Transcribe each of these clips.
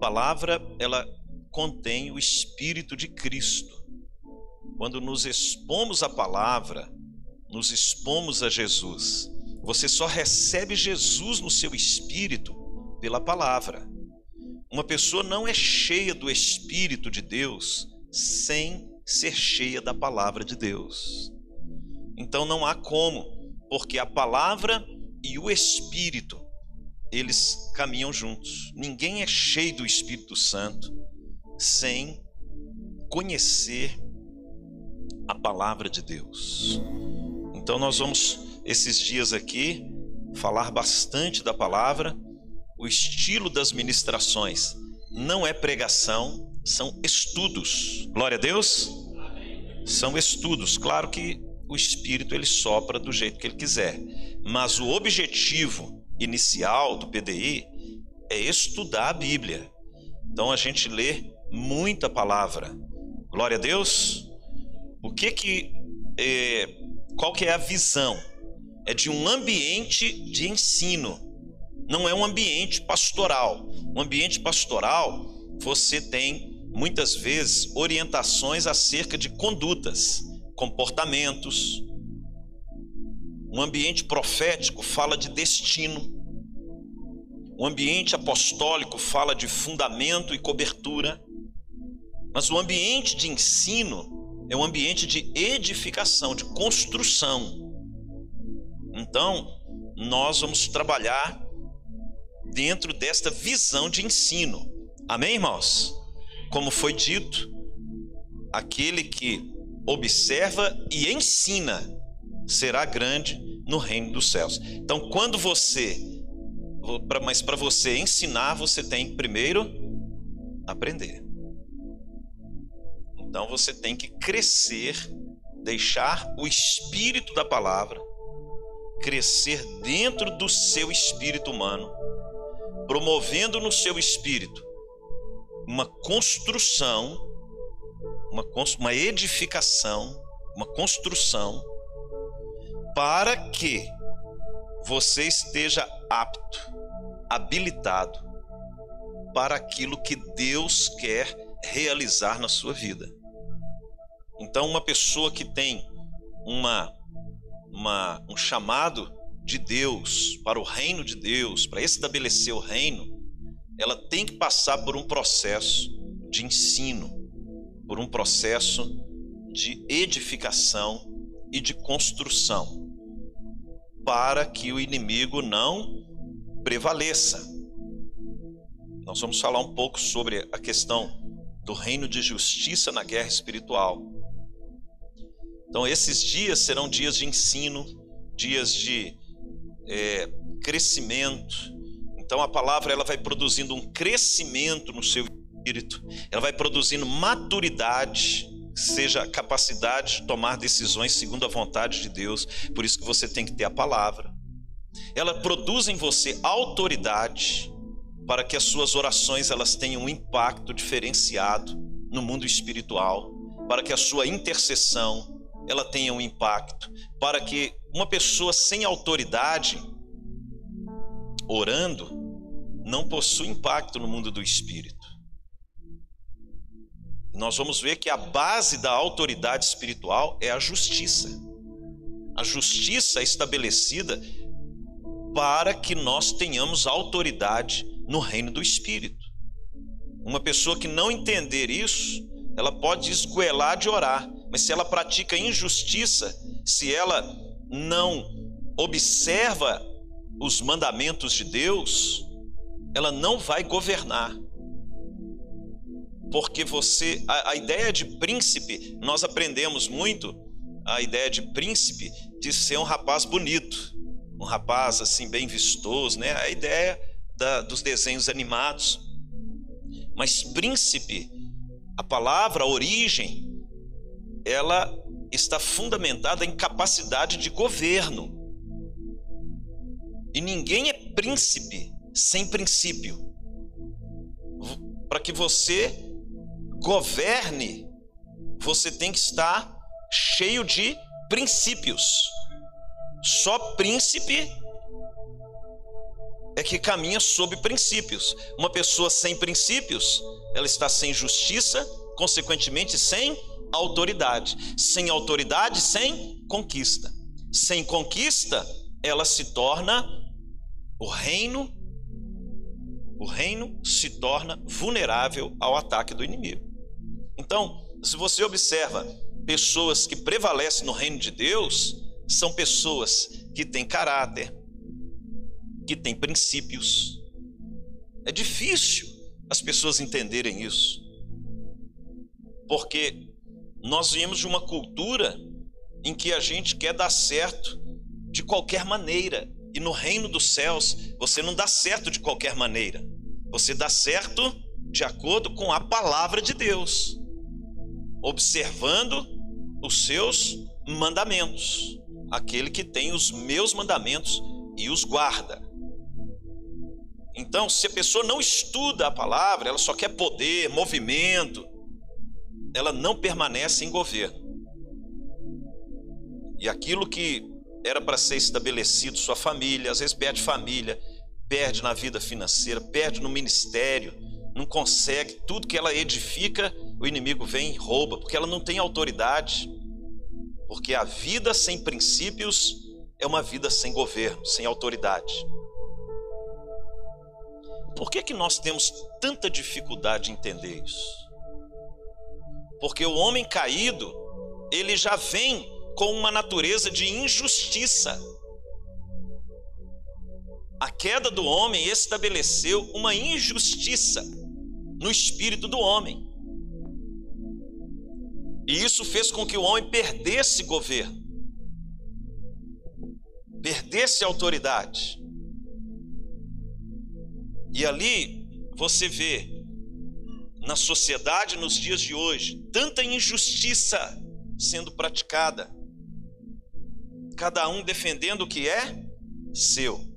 palavra, ela contém o espírito de Cristo. Quando nos expomos à palavra, nos expomos a Jesus. Você só recebe Jesus no seu espírito pela palavra. Uma pessoa não é cheia do espírito de Deus sem ser cheia da palavra de Deus. Então não há como, porque a palavra e o espírito eles caminham juntos. Ninguém é cheio do Espírito Santo sem conhecer a palavra de Deus. Então nós vamos esses dias aqui falar bastante da palavra. O estilo das ministrações não é pregação, são estudos. Glória a Deus. São estudos. Claro que o espírito ele sopra do jeito que ele quiser, mas o objetivo inicial do PDI é estudar a Bíblia. Então a gente lê muita palavra. Glória a Deus. O que que é, qual que é a visão? É de um ambiente de ensino. Não é um ambiente pastoral. Um ambiente pastoral, você tem muitas vezes orientações acerca de condutas, comportamentos, um ambiente profético fala de destino. O ambiente apostólico fala de fundamento e cobertura. Mas o ambiente de ensino é um ambiente de edificação, de construção. Então, nós vamos trabalhar dentro desta visão de ensino. Amém, irmãos? Como foi dito, aquele que observa e ensina será grande no reino dos céus. Então, quando você, mas para você ensinar, você tem primeiro aprender. Então, você tem que crescer, deixar o espírito da palavra crescer dentro do seu espírito humano, promovendo no seu espírito uma construção, uma, uma edificação, uma construção para que você esteja apto, habilitado para aquilo que Deus quer realizar na sua vida. Então, uma pessoa que tem uma, uma, um chamado de Deus para o reino de Deus, para estabelecer o reino, ela tem que passar por um processo de ensino, por um processo de edificação e de construção para que o inimigo não prevaleça. Nós vamos falar um pouco sobre a questão do reino de justiça na guerra espiritual. Então, esses dias serão dias de ensino, dias de é, crescimento. Então, a palavra ela vai produzindo um crescimento no seu espírito, ela vai produzindo maturidade seja a capacidade de tomar decisões segundo a vontade de Deus. Por isso que você tem que ter a palavra. Ela produz em você autoridade para que as suas orações elas tenham um impacto diferenciado no mundo espiritual, para que a sua intercessão ela tenha um impacto, para que uma pessoa sem autoridade orando não possua impacto no mundo do espírito nós vamos ver que a base da autoridade espiritual é a justiça. A justiça é estabelecida para que nós tenhamos autoridade no reino do Espírito. Uma pessoa que não entender isso, ela pode esgoelar de orar, mas se ela pratica injustiça, se ela não observa os mandamentos de Deus, ela não vai governar porque você a, a, ideia de príncipe nós aprendemos muito a ideia de príncipe de ser um rapaz bonito um rapaz assim bem vistoso né? A ideia da, dos desenhos animados. Mas príncipe a palavra a origem ela está fundamentada em capacidade de governo. E ninguém é príncipe sem princípio. Para que você governe, você tem que estar cheio de princípios. Só príncipe é que caminha sob princípios. Uma pessoa sem princípios, ela está sem justiça, consequentemente sem autoridade. Sem autoridade, sem conquista. Sem conquista, ela se torna o reino o reino se torna vulnerável ao ataque do inimigo. Então, se você observa pessoas que prevalecem no reino de Deus, são pessoas que têm caráter, que têm princípios. É difícil as pessoas entenderem isso. Porque nós viemos de uma cultura em que a gente quer dar certo de qualquer maneira. E no reino dos céus, você não dá certo de qualquer maneira. Você dá certo de acordo com a palavra de Deus, observando os seus mandamentos. Aquele que tem os meus mandamentos e os guarda. Então, se a pessoa não estuda a palavra, ela só quer poder, movimento, ela não permanece em governo. E aquilo que era para ser estabelecido, sua família, às vezes perde família, perde na vida financeira, perde no ministério, não consegue, tudo que ela edifica, o inimigo vem e rouba, porque ela não tem autoridade. Porque a vida sem princípios é uma vida sem governo, sem autoridade. Por que, que nós temos tanta dificuldade em entender isso? Porque o homem caído, ele já vem com uma natureza de injustiça. A queda do homem estabeleceu uma injustiça no espírito do homem. E isso fez com que o homem perdesse governo, perdesse autoridade. E ali você vê na sociedade nos dias de hoje tanta injustiça sendo praticada, cada um defendendo o que é seu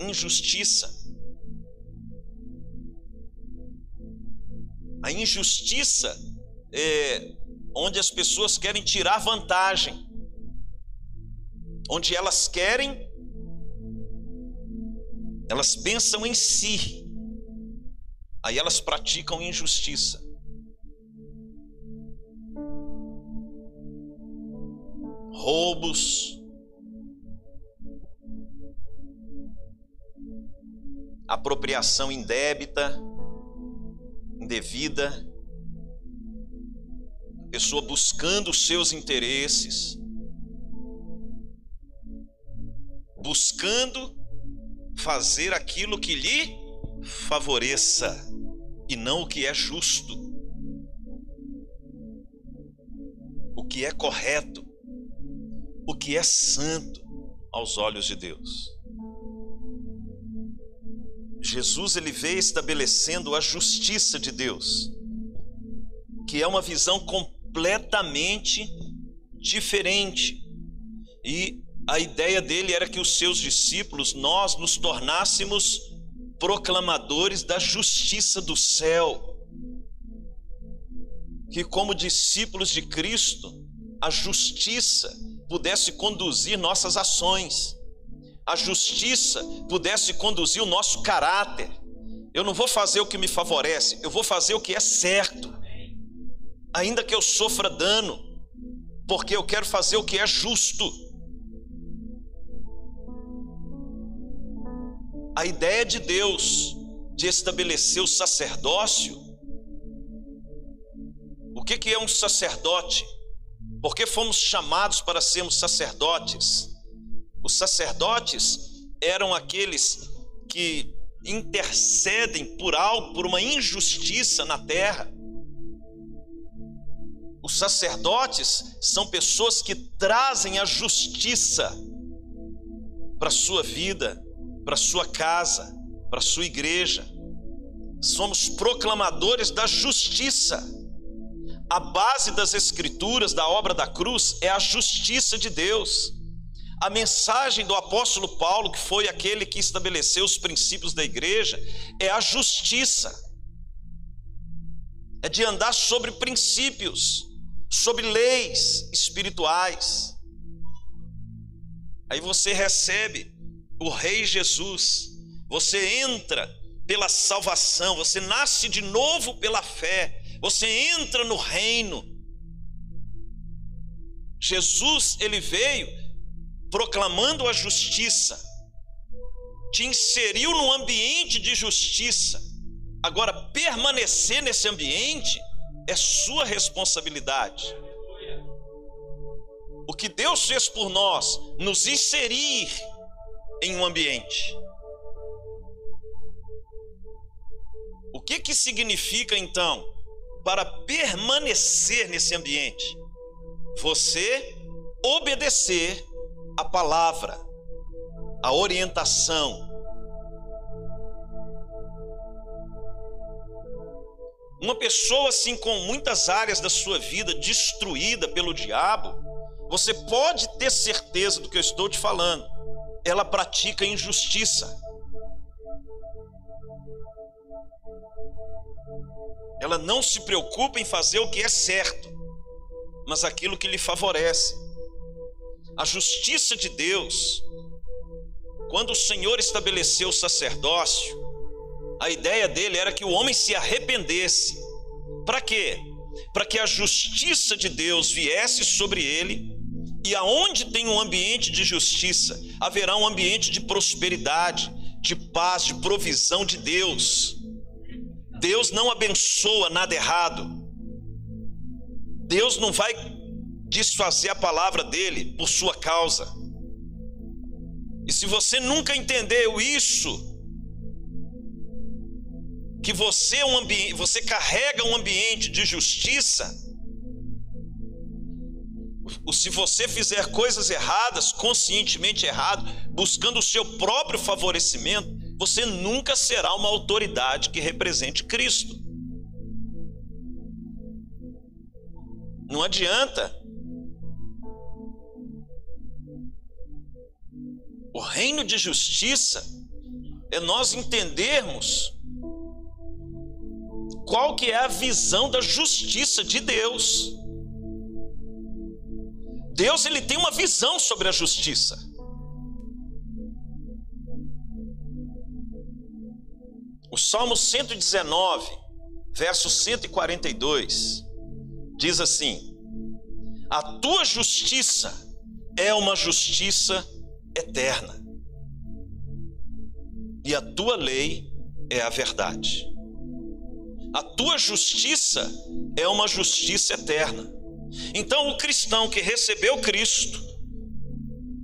injustiça. A injustiça é onde as pessoas querem tirar vantagem, onde elas querem, elas pensam em si, aí elas praticam injustiça. Roubos, apropriação indébita, indevida, pessoa buscando os seus interesses, buscando fazer aquilo que lhe favoreça e não o que é justo, o que é correto, o que é santo aos olhos de Deus. Jesus ele veio estabelecendo a justiça de Deus, que é uma visão completamente diferente. E a ideia dele era que os seus discípulos, nós nos tornássemos proclamadores da justiça do céu. Que como discípulos de Cristo, a justiça pudesse conduzir nossas ações a justiça pudesse conduzir o nosso caráter. Eu não vou fazer o que me favorece, eu vou fazer o que é certo, ainda que eu sofra dano, porque eu quero fazer o que é justo. A ideia de Deus de estabelecer o sacerdócio. O que, que é um sacerdote? Porque fomos chamados para sermos sacerdotes. Os sacerdotes eram aqueles que intercedem por algo, por uma injustiça na terra. Os sacerdotes são pessoas que trazem a justiça para sua vida, para sua casa, para sua igreja. Somos proclamadores da justiça. A base das Escrituras, da obra da cruz, é a justiça de Deus. A mensagem do apóstolo Paulo, que foi aquele que estabeleceu os princípios da igreja, é a justiça. É de andar sobre princípios, sobre leis espirituais. Aí você recebe o Rei Jesus. Você entra pela salvação, você nasce de novo pela fé, você entra no reino. Jesus, ele veio proclamando a justiça, te inseriu num ambiente de justiça. Agora, permanecer nesse ambiente é sua responsabilidade. O que Deus fez por nós, nos inserir em um ambiente. O que que significa então para permanecer nesse ambiente? Você obedecer a palavra, a orientação. Uma pessoa assim com muitas áreas da sua vida destruída pelo diabo, você pode ter certeza do que eu estou te falando. Ela pratica injustiça. Ela não se preocupa em fazer o que é certo, mas aquilo que lhe favorece. A justiça de Deus, quando o Senhor estabeleceu o sacerdócio, a ideia dele era que o homem se arrependesse. Para quê? Para que a justiça de Deus viesse sobre ele, e aonde tem um ambiente de justiça, haverá um ambiente de prosperidade, de paz, de provisão de Deus. Deus não abençoa nada errado. Deus não vai desfazer a palavra dele por sua causa. E se você nunca entendeu isso, que você é um ambiente, você carrega um ambiente de justiça, se você fizer coisas erradas, conscientemente errado, buscando o seu próprio favorecimento, você nunca será uma autoridade que represente Cristo. Não adianta. O reino de justiça é nós entendermos qual que é a visão da justiça de Deus. Deus ele tem uma visão sobre a justiça. O Salmo 119, verso 142, diz assim: A tua justiça é uma justiça eterna, e a tua lei é a verdade. A tua justiça é uma justiça eterna. Então, o cristão que recebeu Cristo,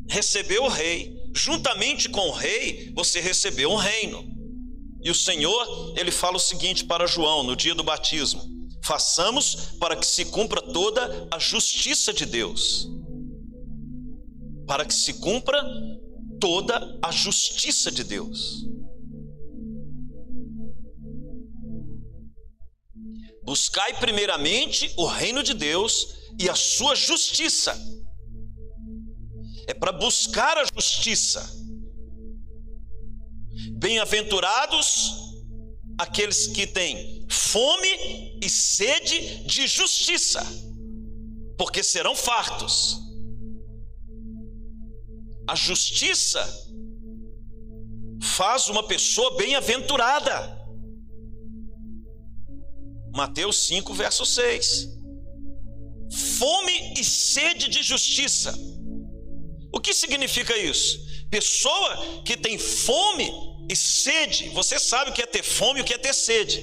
recebeu o Rei, juntamente com o Rei, você recebeu um reino. E o Senhor, ele fala o seguinte para João no dia do batismo: façamos para que se cumpra toda a justiça de Deus. Para que se cumpra toda a justiça de Deus. Buscai primeiramente o reino de Deus e a sua justiça. É para buscar a justiça Bem-aventurados aqueles que têm fome e sede de justiça, porque serão fartos. A justiça faz uma pessoa bem-aventurada. Mateus 5, verso 6. Fome e sede de justiça. O que significa isso? Pessoa que tem fome e sede, você sabe o que é ter fome e o que é ter sede.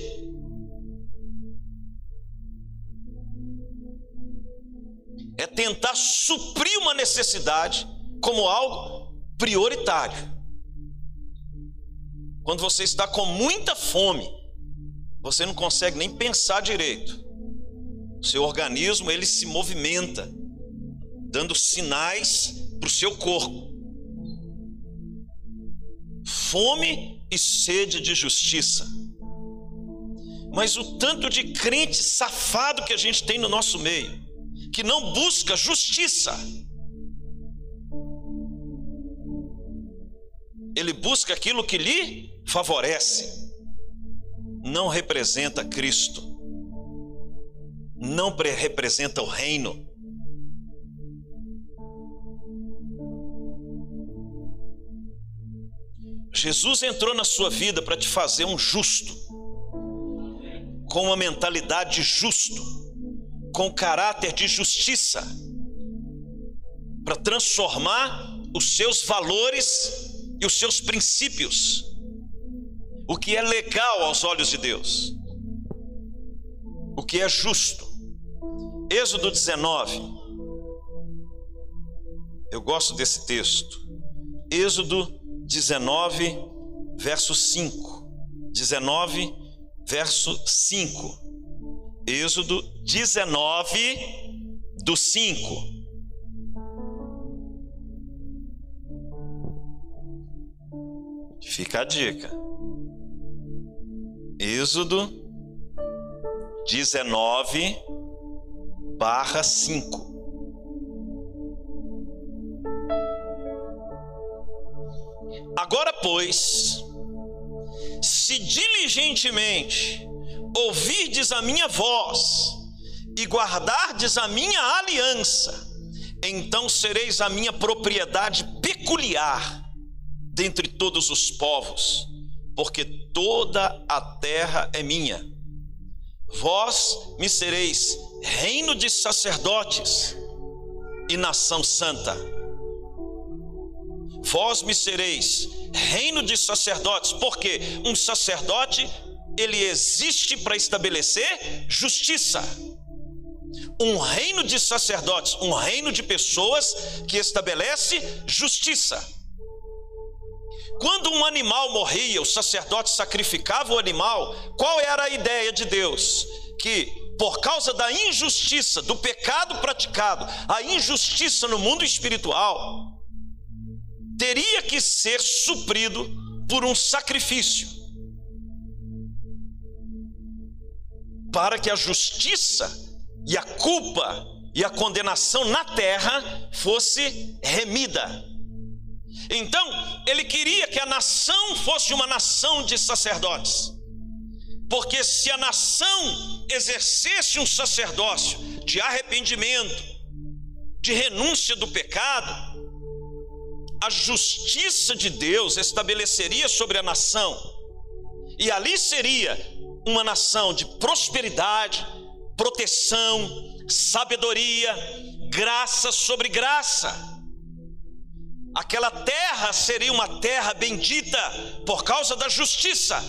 É tentar suprir uma necessidade como algo prioritário. Quando você está com muita fome, você não consegue nem pensar direito. O seu organismo ele se movimenta, dando sinais para o seu corpo fome e sede de justiça. Mas o tanto de crente safado que a gente tem no nosso meio, que não busca justiça, ele busca aquilo que lhe favorece, não representa Cristo, não representa o reino. Jesus entrou na sua vida para te fazer um justo, com uma mentalidade de justo, com caráter de justiça, para transformar os seus valores e os seus princípios, o que é legal aos olhos de Deus, o que é justo. Êxodo 19, eu gosto desse texto. Êxodo 19, verso 5. 19, verso 5. Êxodo 19, do 5. Fica a dica. Êxodo 19, barra 5. Agora, pois, se diligentemente ouvirdes a minha voz e guardardes a minha aliança, então sereis a minha propriedade peculiar dentre todos os povos, porque toda a terra é minha. Vós me sereis reino de sacerdotes e nação santa. Vós me sereis reino de sacerdotes, porque um sacerdote ele existe para estabelecer justiça. Um reino de sacerdotes, um reino de pessoas que estabelece justiça. Quando um animal morria, o sacerdote sacrificava o animal, qual era a ideia de Deus? Que por causa da injustiça, do pecado praticado, a injustiça no mundo espiritual, teria que ser suprido por um sacrifício. Para que a justiça e a culpa e a condenação na terra fosse remida. Então, ele queria que a nação fosse uma nação de sacerdotes. Porque se a nação exercesse um sacerdócio de arrependimento, de renúncia do pecado, a justiça de Deus estabeleceria sobre a nação, e ali seria uma nação de prosperidade, proteção, sabedoria, graça sobre graça aquela terra seria uma terra bendita por causa da justiça.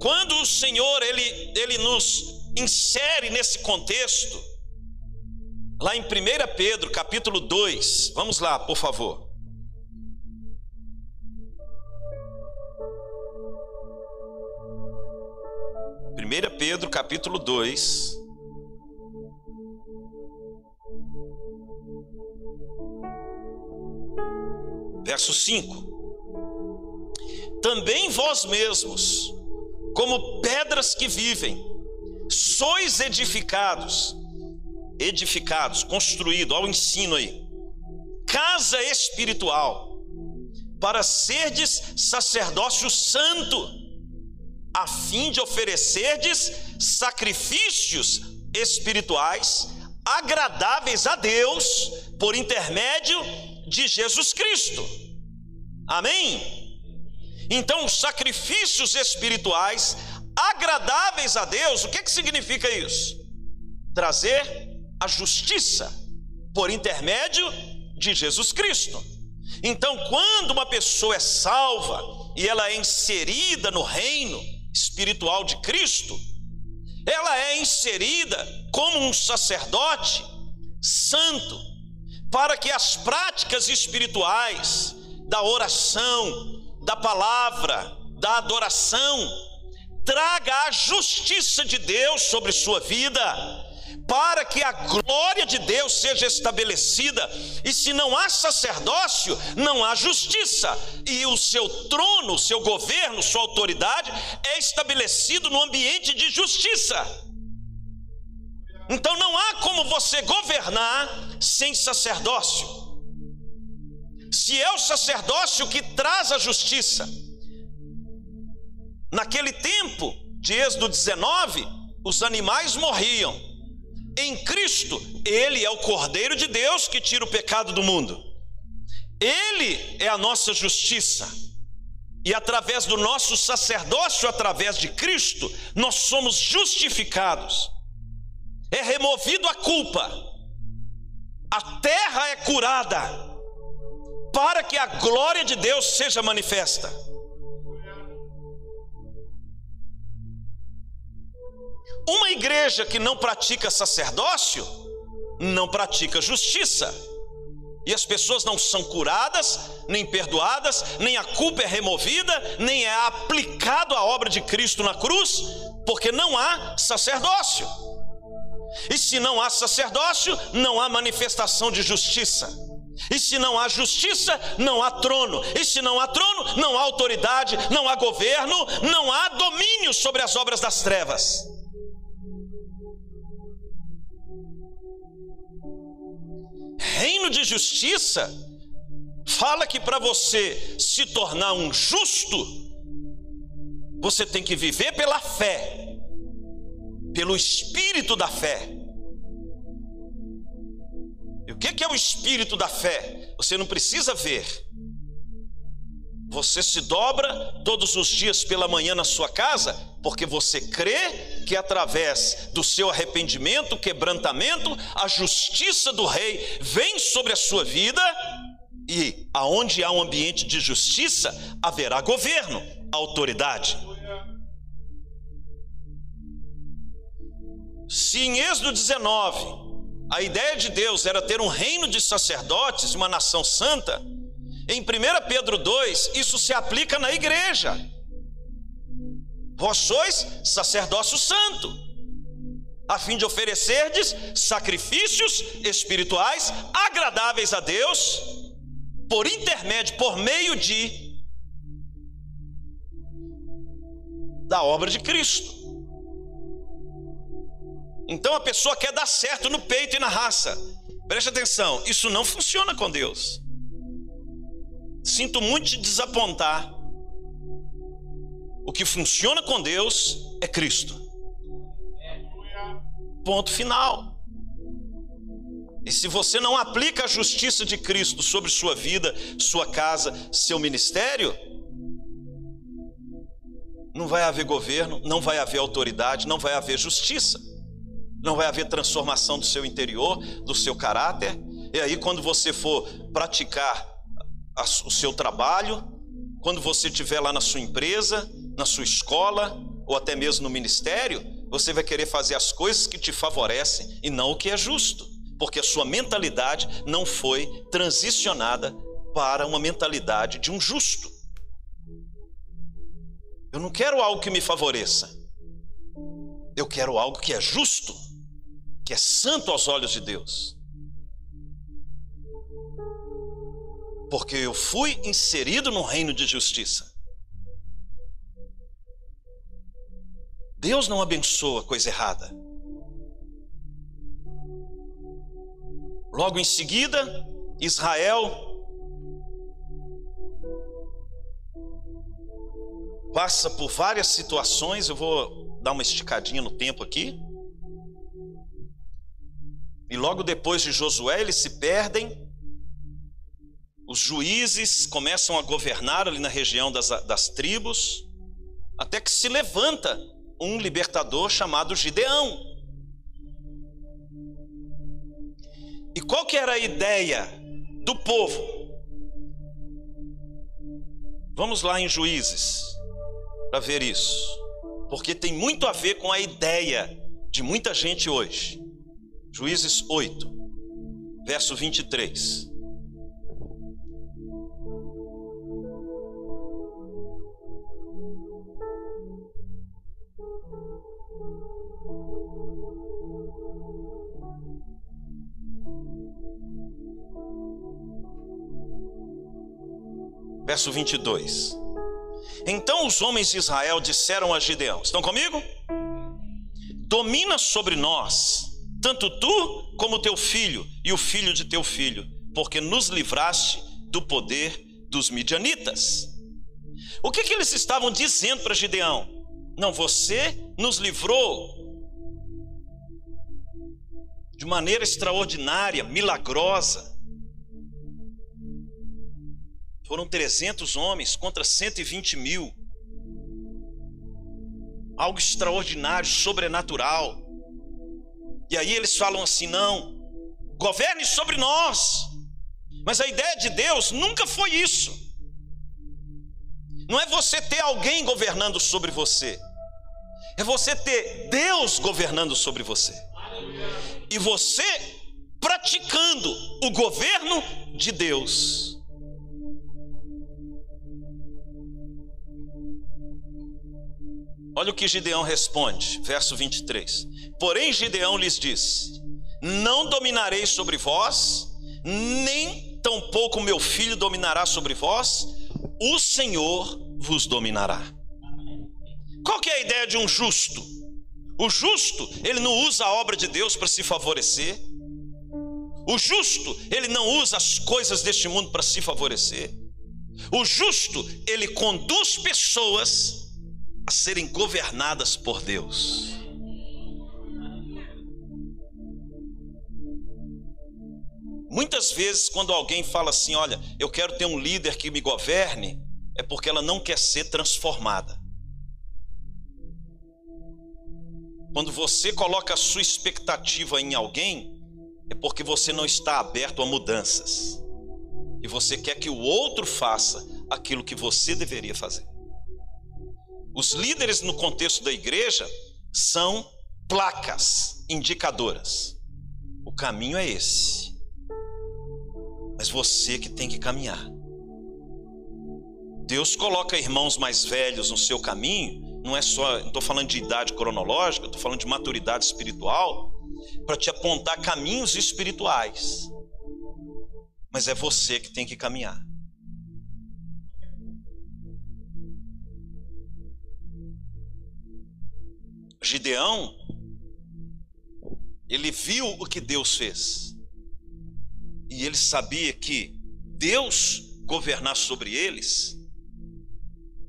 Quando o Senhor ele, ele nos insere nesse contexto, lá em 1 Pedro capítulo 2, vamos lá, por favor. Primeira Pedro capítulo 2, verso 5: Também vós mesmos, como pedras que vivem, sois edificados, edificados, construído, ao ensino aí, casa espiritual, para serdes sacerdócio santo, a fim de oferecerdes sacrifícios espirituais agradáveis a Deus por intermédio de Jesus Cristo. Amém? Então, sacrifícios espirituais agradáveis a Deus, o que, que significa isso? Trazer a justiça por intermédio de Jesus Cristo. Então, quando uma pessoa é salva e ela é inserida no reino espiritual de Cristo, ela é inserida como um sacerdote santo, para que as práticas espirituais da oração, da palavra, da adoração, traga a justiça de Deus sobre sua vida, para que a glória de Deus seja estabelecida. E se não há sacerdócio, não há justiça. E o seu trono, o seu governo, sua autoridade é estabelecido no ambiente de justiça. Então não há como você governar sem sacerdócio. Se é o sacerdócio que traz a justiça. Naquele tempo de Êxodo 19, os animais morriam. Em Cristo, Ele é o Cordeiro de Deus que tira o pecado do mundo. Ele é a nossa justiça. E através do nosso sacerdócio, através de Cristo, nós somos justificados. É removido a culpa. A terra é curada para que a glória de Deus seja manifesta. Uma igreja que não pratica sacerdócio, não pratica justiça. E as pessoas não são curadas, nem perdoadas, nem a culpa é removida, nem é aplicado a obra de Cristo na cruz, porque não há sacerdócio. E se não há sacerdócio, não há manifestação de justiça. E se não há justiça, não há trono. E se não há trono, não há autoridade, não há governo, não há domínio sobre as obras das trevas. reino de justiça fala que para você se tornar um justo, você tem que viver pela fé, pelo espírito da fé. Que é o espírito da fé? Você não precisa ver. Você se dobra todos os dias pela manhã na sua casa, porque você crê que através do seu arrependimento, quebrantamento, a justiça do rei vem sobre a sua vida e aonde há um ambiente de justiça, haverá governo, autoridade. Se em Êxodo 19 a ideia de Deus era ter um reino de sacerdotes, uma nação santa, em 1 Pedro 2, isso se aplica na igreja. Vós sois sacerdócio santo, a fim de oferecerdes sacrifícios espirituais agradáveis a Deus, por intermédio, por meio de da obra de Cristo. Então a pessoa quer dar certo no peito e na raça. Preste atenção, isso não funciona com Deus. Sinto muito te desapontar. O que funciona com Deus é Cristo. Ponto final. E se você não aplica a justiça de Cristo sobre sua vida, sua casa, seu ministério, não vai haver governo, não vai haver autoridade, não vai haver justiça, não vai haver transformação do seu interior, do seu caráter. E aí, quando você for praticar o seu trabalho, quando você estiver lá na sua empresa, na sua escola ou até mesmo no ministério, você vai querer fazer as coisas que te favorecem e não o que é justo, porque a sua mentalidade não foi transicionada para uma mentalidade de um justo. Eu não quero algo que me favoreça. Eu quero algo que é justo, que é santo aos olhos de Deus. Porque eu fui inserido no reino de justiça. Deus não abençoa coisa errada. Logo em seguida, Israel passa por várias situações. Eu vou dar uma esticadinha no tempo aqui. E logo depois de Josué, eles se perdem. Os juízes começam a governar ali na região das, das tribos, até que se levanta um libertador chamado Gideão. E qual que era a ideia do povo? Vamos lá em Juízes para ver isso, porque tem muito a ver com a ideia de muita gente hoje. Juízes 8, verso 23. verso 22. Então os homens de Israel disseram a Gideão: Estão comigo? Domina sobre nós, tanto tu como teu filho e o filho de teu filho, porque nos livraste do poder dos midianitas. O que, que eles estavam dizendo para Gideão? Não, você nos livrou de maneira extraordinária, milagrosa Foram 300 homens contra 120 mil. Algo extraordinário, sobrenatural. E aí eles falam assim: não, governe sobre nós. Mas a ideia de Deus nunca foi isso. Não é você ter alguém governando sobre você, é você ter Deus governando sobre você. E você praticando o governo de Deus. Olha o que Gideão responde, verso 23. Porém, Gideão lhes disse: Não dominarei sobre vós, nem tampouco meu filho dominará sobre vós, o Senhor vos dominará. Qual que é a ideia de um justo? O justo, ele não usa a obra de Deus para se favorecer. O justo, ele não usa as coisas deste mundo para se favorecer. O justo, ele conduz pessoas a serem governadas por Deus. Muitas vezes, quando alguém fala assim: Olha, eu quero ter um líder que me governe, é porque ela não quer ser transformada. Quando você coloca a sua expectativa em alguém, é porque você não está aberto a mudanças. E você quer que o outro faça aquilo que você deveria fazer. Os líderes no contexto da igreja são placas indicadoras. O caminho é esse. Mas você que tem que caminhar. Deus coloca irmãos mais velhos no seu caminho, não é só, estou falando de idade cronológica, estou falando de maturidade espiritual, para te apontar caminhos espirituais. Mas é você que tem que caminhar. Gideão, ele viu o que Deus fez. E ele sabia que Deus governar sobre eles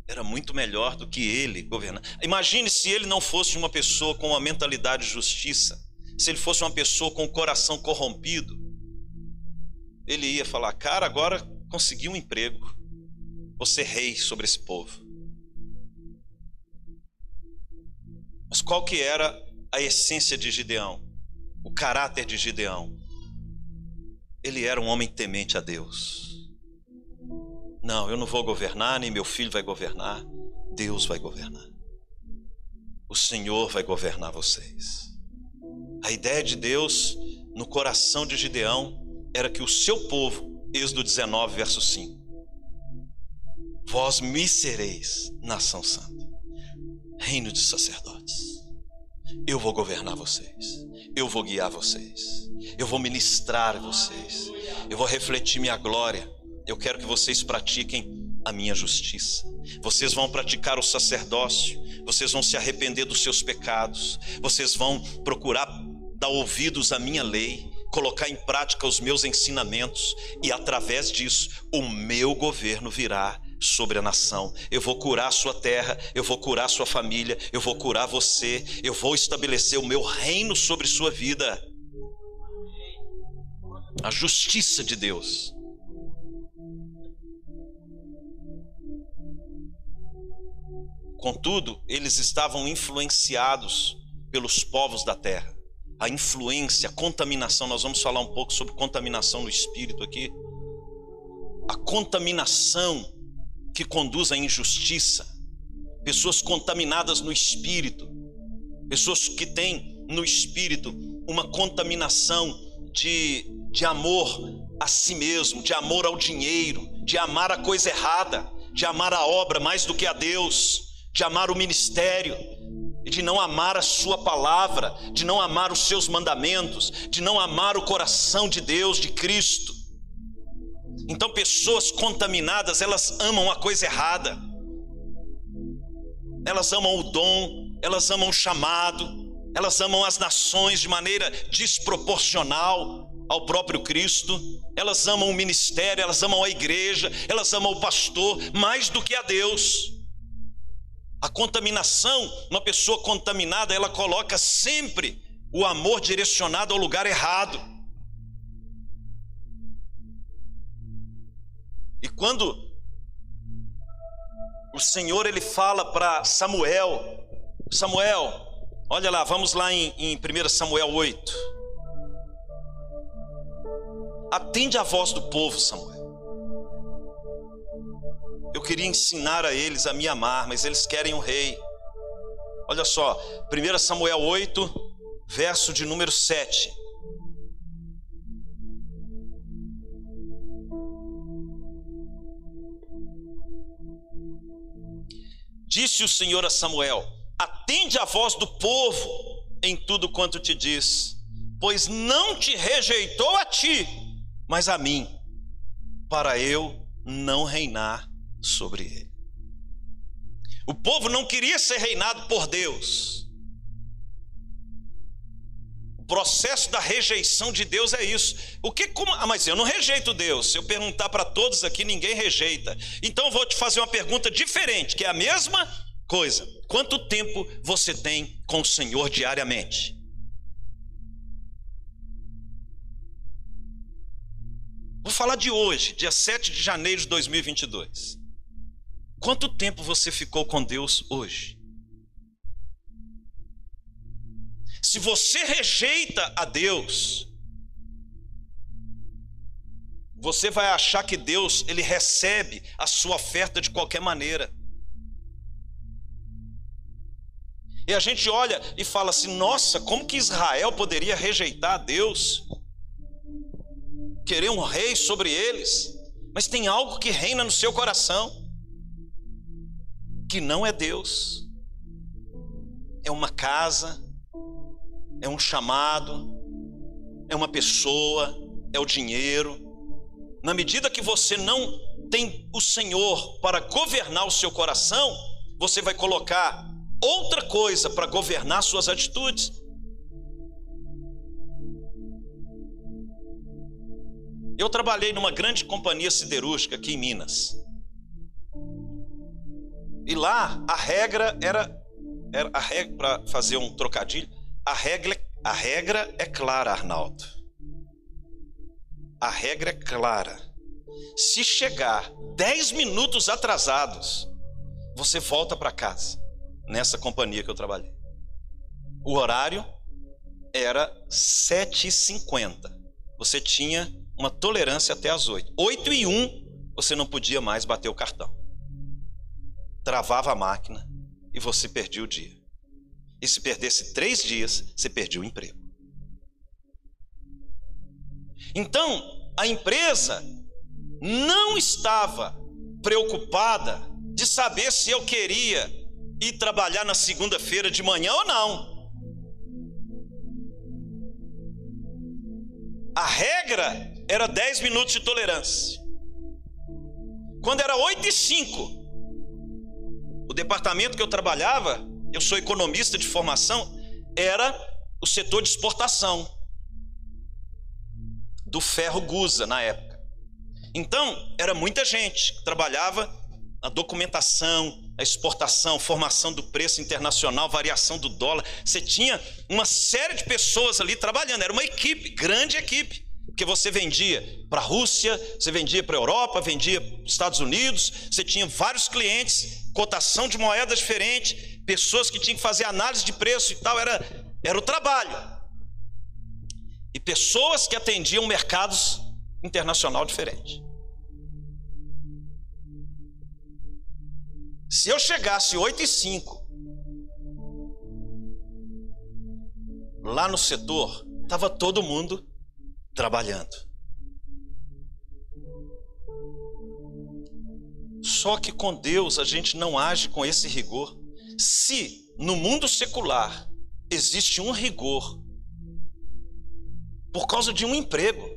era muito melhor do que ele governar. Imagine se ele não fosse uma pessoa com uma mentalidade de justiça, se ele fosse uma pessoa com o coração corrompido. Ele ia falar: Cara, agora consegui um emprego, ser rei sobre esse povo. Mas qual que era a essência de Gideão? O caráter de Gideão? Ele era um homem temente a Deus. Não, eu não vou governar, nem meu filho vai governar. Deus vai governar. O Senhor vai governar vocês. A ideia de Deus no coração de Gideão era que o seu povo, Êxodo 19, verso 5, vós me sereis nação santa reino de sacerdotes. Eu vou governar vocês. Eu vou guiar vocês. Eu vou ministrar vocês. Eu vou refletir minha glória. Eu quero que vocês pratiquem a minha justiça. Vocês vão praticar o sacerdócio. Vocês vão se arrepender dos seus pecados. Vocês vão procurar dar ouvidos à minha lei, colocar em prática os meus ensinamentos e através disso o meu governo virá sobre a nação. Eu vou curar a sua terra, eu vou curar a sua família, eu vou curar você, eu vou estabelecer o meu reino sobre sua vida. A justiça de Deus. Contudo, eles estavam influenciados pelos povos da terra. A influência, a contaminação, nós vamos falar um pouco sobre contaminação no espírito aqui. A contaminação que conduz à injustiça, pessoas contaminadas no espírito, pessoas que têm no espírito uma contaminação de, de amor a si mesmo, de amor ao dinheiro, de amar a coisa errada, de amar a obra mais do que a Deus, de amar o ministério, de não amar a Sua palavra, de não amar os seus mandamentos, de não amar o coração de Deus, de Cristo. Então, pessoas contaminadas, elas amam a coisa errada. Elas amam o dom, elas amam o chamado, elas amam as nações de maneira desproporcional ao próprio Cristo. Elas amam o ministério, elas amam a igreja, elas amam o pastor mais do que a Deus. A contaminação, uma pessoa contaminada, ela coloca sempre o amor direcionado ao lugar errado. E quando o Senhor ele fala para Samuel: Samuel, olha lá, vamos lá em, em 1 Samuel 8. Atende a voz do povo, Samuel. Eu queria ensinar a eles a me amar, mas eles querem um rei. Olha só, 1 Samuel 8, verso de número 7. Disse o Senhor a Samuel: Atende a voz do povo em tudo quanto te diz, pois não te rejeitou a ti, mas a mim, para eu não reinar sobre ele. O povo não queria ser reinado por Deus. Processo da rejeição de Deus é isso. O que como, ah, mas eu não rejeito Deus. Se eu perguntar para todos aqui, ninguém rejeita. Então eu vou te fazer uma pergunta diferente, que é a mesma coisa. Quanto tempo você tem com o Senhor diariamente? Vou falar de hoje, dia 7 de janeiro de 2022. Quanto tempo você ficou com Deus hoje? Se você rejeita a Deus, você vai achar que Deus ele recebe a sua oferta de qualquer maneira. E a gente olha e fala assim: nossa, como que Israel poderia rejeitar Deus? Querer um rei sobre eles? Mas tem algo que reina no seu coração, que não é Deus, é uma casa, é um chamado, é uma pessoa, é o dinheiro. Na medida que você não tem o Senhor para governar o seu coração, você vai colocar outra coisa para governar suas atitudes. Eu trabalhei numa grande companhia siderúrgica aqui em Minas. E lá a regra era, era a regra para fazer um trocadilho, a regra, a regra é clara, Arnaldo. A regra é clara. Se chegar 10 minutos atrasados, você volta para casa nessa companhia que eu trabalhei. O horário era 7h50. Você tinha uma tolerância até as 8. 8 e 1, você não podia mais bater o cartão. Travava a máquina e você perdia o dia. E se perdesse três dias, você perdia o emprego. Então, a empresa não estava preocupada de saber se eu queria ir trabalhar na segunda-feira de manhã ou não. A regra era 10 minutos de tolerância. Quando era 8 e 5, o departamento que eu trabalhava, eu sou economista de formação, era o setor de exportação do ferro Gusa na época. Então, era muita gente que trabalhava na documentação, exportação, formação do preço internacional, variação do dólar. Você tinha uma série de pessoas ali trabalhando, era uma equipe, grande equipe. Porque você vendia para a Rússia, você vendia para a Europa, vendia para os Estados Unidos, você tinha vários clientes, cotação de moedas diferente, pessoas que tinham que fazer análise de preço e tal, era, era o trabalho. E pessoas que atendiam mercados internacional diferentes. Se eu chegasse 8 e 5 lá no setor, estava todo mundo trabalhando. Só que com Deus a gente não age com esse rigor. Se no mundo secular existe um rigor por causa de um emprego,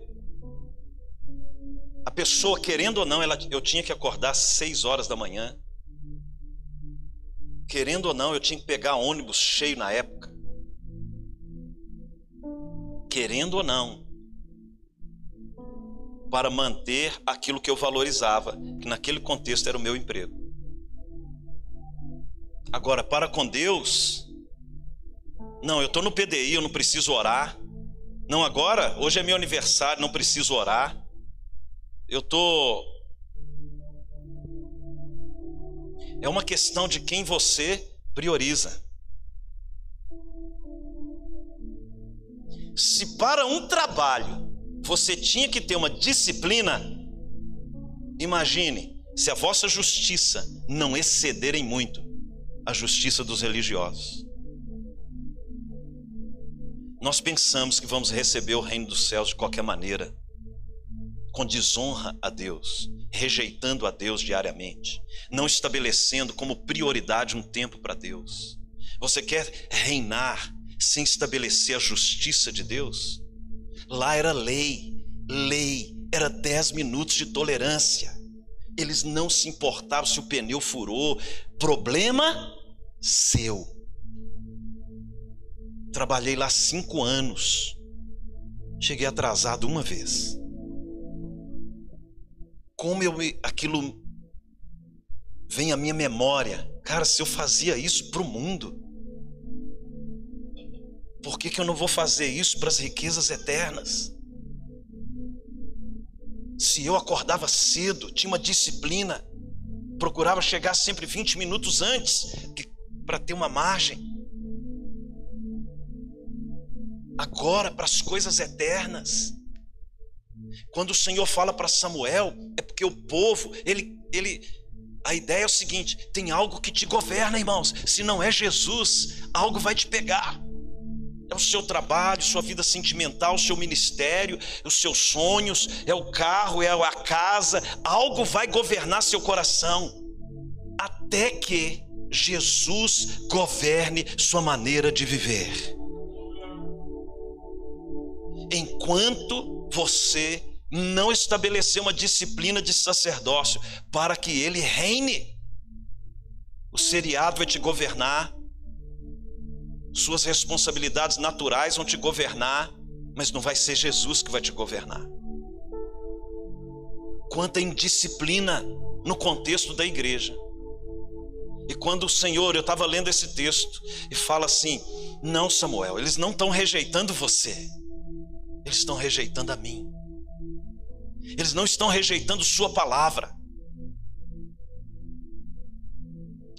a pessoa querendo ou não, ela, eu tinha que acordar às seis horas da manhã, Querendo ou não, eu tinha que pegar ônibus cheio na época. Querendo ou não, para manter aquilo que eu valorizava, que naquele contexto era o meu emprego. Agora, para com Deus, não, eu estou no PDI, eu não preciso orar. Não, agora, hoje é meu aniversário, não preciso orar. Eu estou é uma questão de quem você prioriza. Se para um trabalho você tinha que ter uma disciplina, imagine se a vossa justiça não excederem muito a justiça dos religiosos. Nós pensamos que vamos receber o reino dos céus de qualquer maneira, com desonra a Deus, rejeitando a Deus diariamente, não estabelecendo como prioridade um tempo para Deus. Você quer reinar sem estabelecer a justiça de Deus? Lá era lei, lei, era 10 minutos de tolerância. Eles não se importavam se o pneu furou, problema seu. Trabalhei lá cinco anos, cheguei atrasado uma vez como eu me, aquilo vem à minha memória. Cara, se eu fazia isso para o mundo, por que, que eu não vou fazer isso para as riquezas eternas? Se eu acordava cedo, tinha uma disciplina, procurava chegar sempre 20 minutos antes para ter uma margem. Agora, para as coisas eternas. Quando o Senhor fala para Samuel, é porque o povo, ele, ele, a ideia é o seguinte: tem algo que te governa, irmãos. Se não é Jesus, algo vai te pegar. É o seu trabalho, sua vida sentimental, o seu ministério, os seus sonhos, é o carro, é a casa, algo vai governar seu coração, até que Jesus governe sua maneira de viver. Enquanto você não estabeleceu uma disciplina de sacerdócio para que ele reine. O seriado vai te governar, suas responsabilidades naturais vão te governar, mas não vai ser Jesus que vai te governar. Quanta indisciplina no contexto da igreja. E quando o Senhor, eu estava lendo esse texto, e fala assim: Não, Samuel, eles não estão rejeitando você, eles estão rejeitando a mim. Eles não estão rejeitando Sua palavra.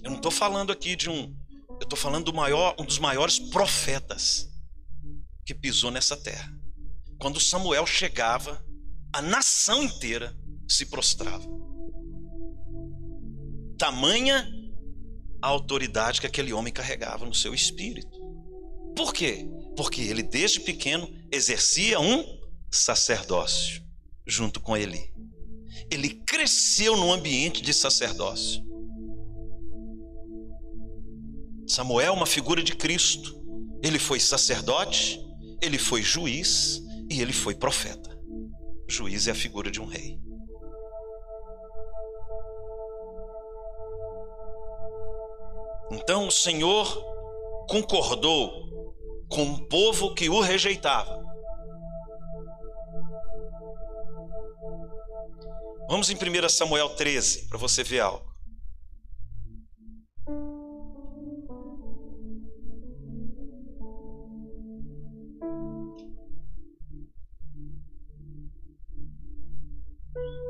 Eu não estou falando aqui de um. Eu estou falando do maior, um dos maiores profetas que pisou nessa terra. Quando Samuel chegava, a nação inteira se prostrava. Tamanha a autoridade que aquele homem carregava no seu espírito. Por quê? Porque ele, desde pequeno, exercia um sacerdócio junto com Eli. Ele cresceu no ambiente de sacerdócio. Samuel, uma figura de Cristo. Ele foi sacerdote, ele foi juiz e ele foi profeta. juiz é a figura de um rei. Então o Senhor concordou com um povo que o rejeitava Vamos em 1 Samuel 13 para você ver algo.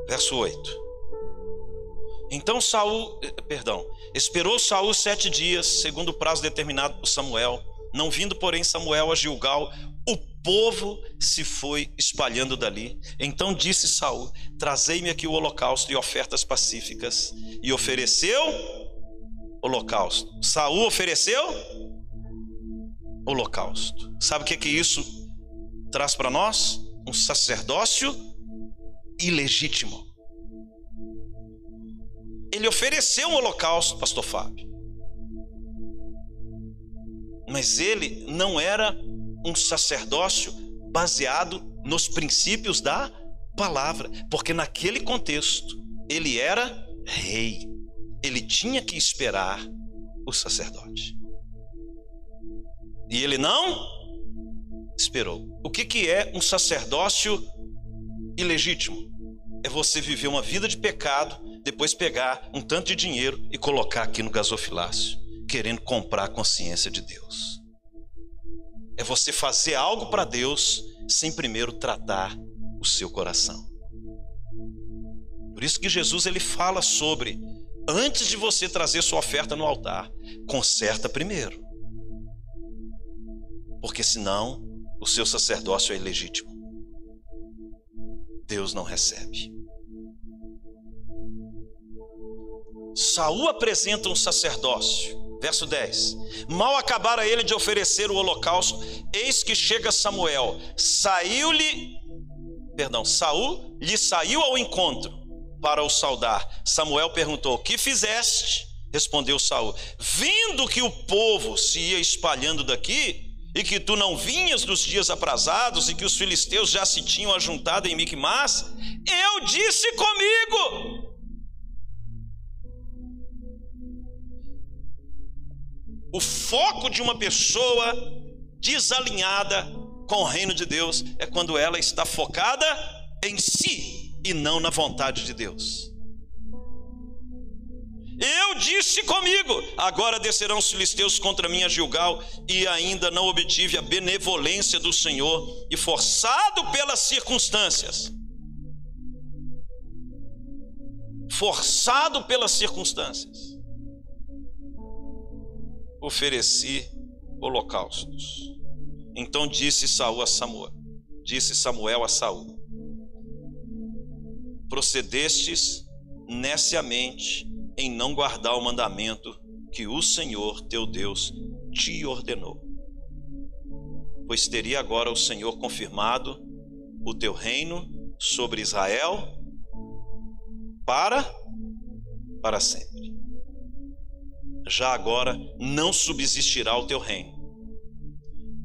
Verso 8. Então Saul, eh, perdão, esperou Saul sete dias, segundo o prazo determinado por Samuel. Não vindo, porém, Samuel a Gilgal, o povo se foi espalhando dali. Então disse Saul: Trazei-me aqui o holocausto e ofertas pacíficas. E ofereceu holocausto. Saul ofereceu holocausto. Sabe o que que isso traz para nós? Um sacerdócio ilegítimo. Ele ofereceu um holocausto, pastor Fábio. Mas ele não era um sacerdócio baseado nos princípios da palavra, porque naquele contexto ele era rei, ele tinha que esperar o sacerdote. E ele não esperou. O que, que é um sacerdócio ilegítimo? É você viver uma vida de pecado, depois pegar um tanto de dinheiro e colocar aqui no gasofilácio, querendo comprar a consciência de Deus é você fazer algo para Deus sem primeiro tratar o seu coração. Por isso que Jesus ele fala sobre antes de você trazer sua oferta no altar, conserta primeiro. Porque senão o seu sacerdócio é ilegítimo. Deus não recebe. Saul apresenta um sacerdócio. Verso 10. Mal acabara ele de oferecer o holocausto, eis que chega Samuel. Saiu-lhe, perdão, Saul lhe saiu ao encontro para o saudar. Samuel perguntou: "Que fizeste?" Respondeu Saul: "Vendo que o povo se ia espalhando daqui, e que tu não vinhas dos dias aprazados e que os filisteus já se tinham ajuntado em Micmas, eu disse comigo: O foco de uma pessoa desalinhada com o reino de Deus é quando ela está focada em si e não na vontade de Deus. Eu disse comigo: agora descerão os filisteus contra mim a Gilgal, e ainda não obtive a benevolência do Senhor, e forçado pelas circunstâncias, forçado pelas circunstâncias, ofereci holocaustos. Então disse Saul a Samuel, disse Samuel a Saul: Procedestes neciamente em não guardar o mandamento que o Senhor teu Deus te ordenou. Pois teria agora o Senhor confirmado o teu reino sobre Israel para para sempre. Já agora não subsistirá o teu reino.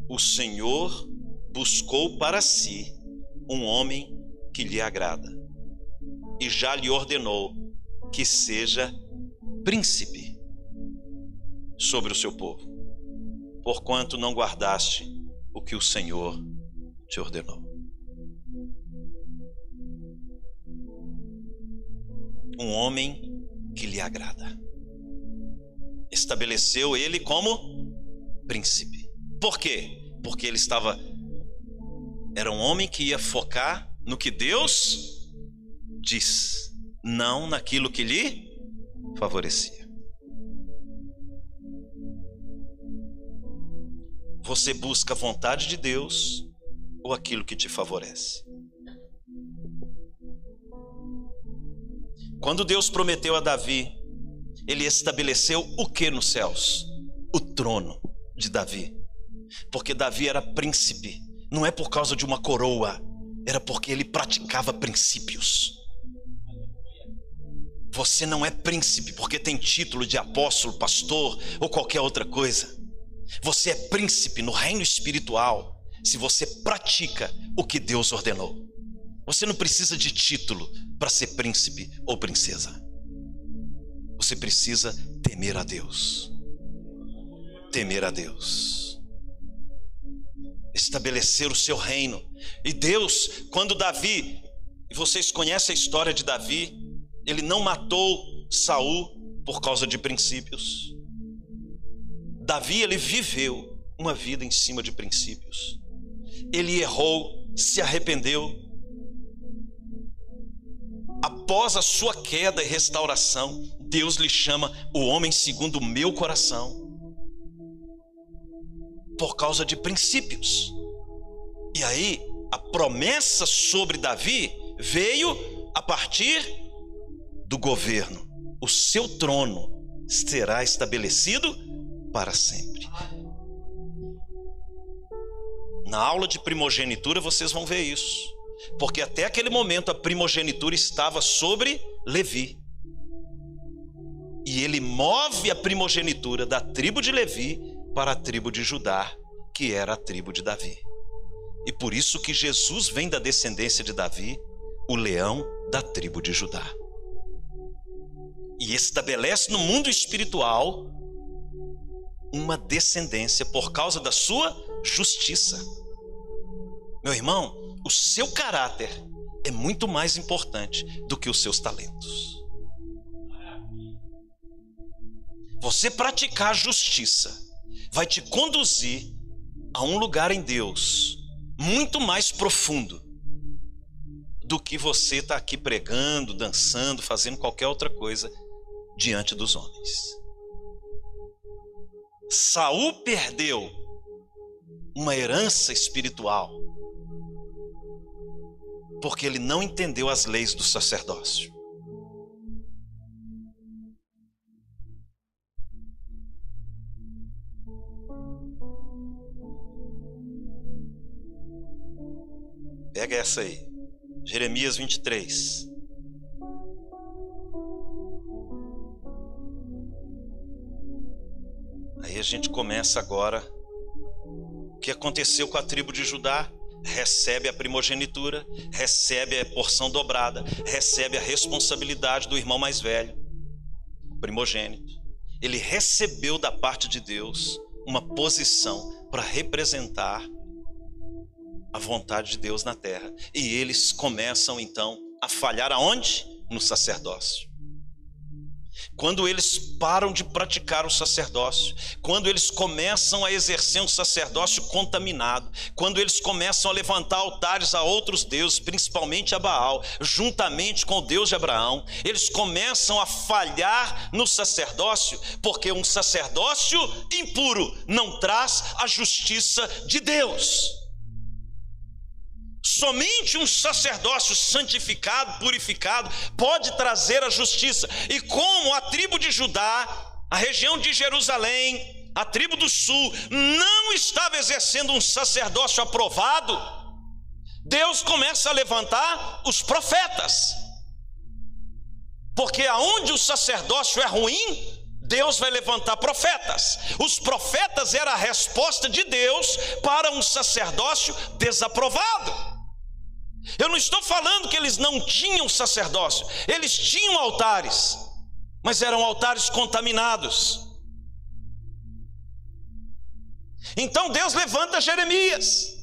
O Senhor buscou para si um homem que lhe agrada e já lhe ordenou que seja príncipe sobre o seu povo, porquanto não guardaste o que o Senhor te ordenou. Um homem que lhe agrada. Estabeleceu ele como príncipe. Por quê? Porque ele estava. Era um homem que ia focar no que Deus diz, não naquilo que lhe favorecia. Você busca a vontade de Deus ou aquilo que te favorece? Quando Deus prometeu a Davi, ele estabeleceu o que nos céus? O trono de Davi. Porque Davi era príncipe, não é por causa de uma coroa, era porque ele praticava princípios. Você não é príncipe porque tem título de apóstolo, pastor ou qualquer outra coisa. Você é príncipe no reino espiritual se você pratica o que Deus ordenou. Você não precisa de título para ser príncipe ou princesa. Você precisa temer a Deus. Temer a Deus. Estabelecer o seu reino. E Deus, quando Davi, e vocês conhecem a história de Davi, ele não matou Saul por causa de princípios. Davi ele viveu uma vida em cima de princípios. Ele errou, se arrependeu. Após a sua queda e restauração, Deus lhe chama o homem segundo o meu coração. Por causa de princípios. E aí, a promessa sobre Davi veio a partir do governo, o seu trono será estabelecido para sempre. Na aula de primogenitura vocês vão ver isso, porque até aquele momento a primogenitura estava sobre Levi. E ele move a primogenitura da tribo de Levi para a tribo de Judá, que era a tribo de Davi. E por isso que Jesus vem da descendência de Davi, o leão da tribo de Judá e estabelece no mundo espiritual uma descendência por causa da sua justiça. Meu irmão, o seu caráter é muito mais importante do que os seus talentos. Você praticar a justiça vai te conduzir a um lugar em Deus muito mais profundo do que você estar tá aqui pregando, dançando, fazendo qualquer outra coisa diante dos homens. Saul perdeu uma herança espiritual porque ele não entendeu as leis do sacerdócio. Pega essa aí. Jeremias 23. Aí a gente começa agora o que aconteceu com a tribo de Judá. Recebe a primogenitura, recebe a porção dobrada, recebe a responsabilidade do irmão mais velho, primogênito. Ele recebeu da parte de Deus uma posição para representar a vontade de Deus na terra. E eles começam então a falhar aonde? No sacerdócio. Quando eles param de praticar o sacerdócio, quando eles começam a exercer um sacerdócio contaminado, quando eles começam a levantar altares a outros deuses, principalmente a Baal, juntamente com o Deus de Abraão, eles começam a falhar no sacerdócio, porque um sacerdócio impuro não traz a justiça de Deus. Somente um sacerdócio santificado, purificado, pode trazer a justiça. E como a tribo de Judá, a região de Jerusalém, a tribo do sul, não estava exercendo um sacerdócio aprovado, Deus começa a levantar os profetas. Porque aonde o sacerdócio é ruim, Deus vai levantar profetas. Os profetas eram a resposta de Deus para um sacerdócio desaprovado. Eu não estou falando que eles não tinham sacerdócio, eles tinham altares, mas eram altares contaminados. Então Deus levanta Jeremias.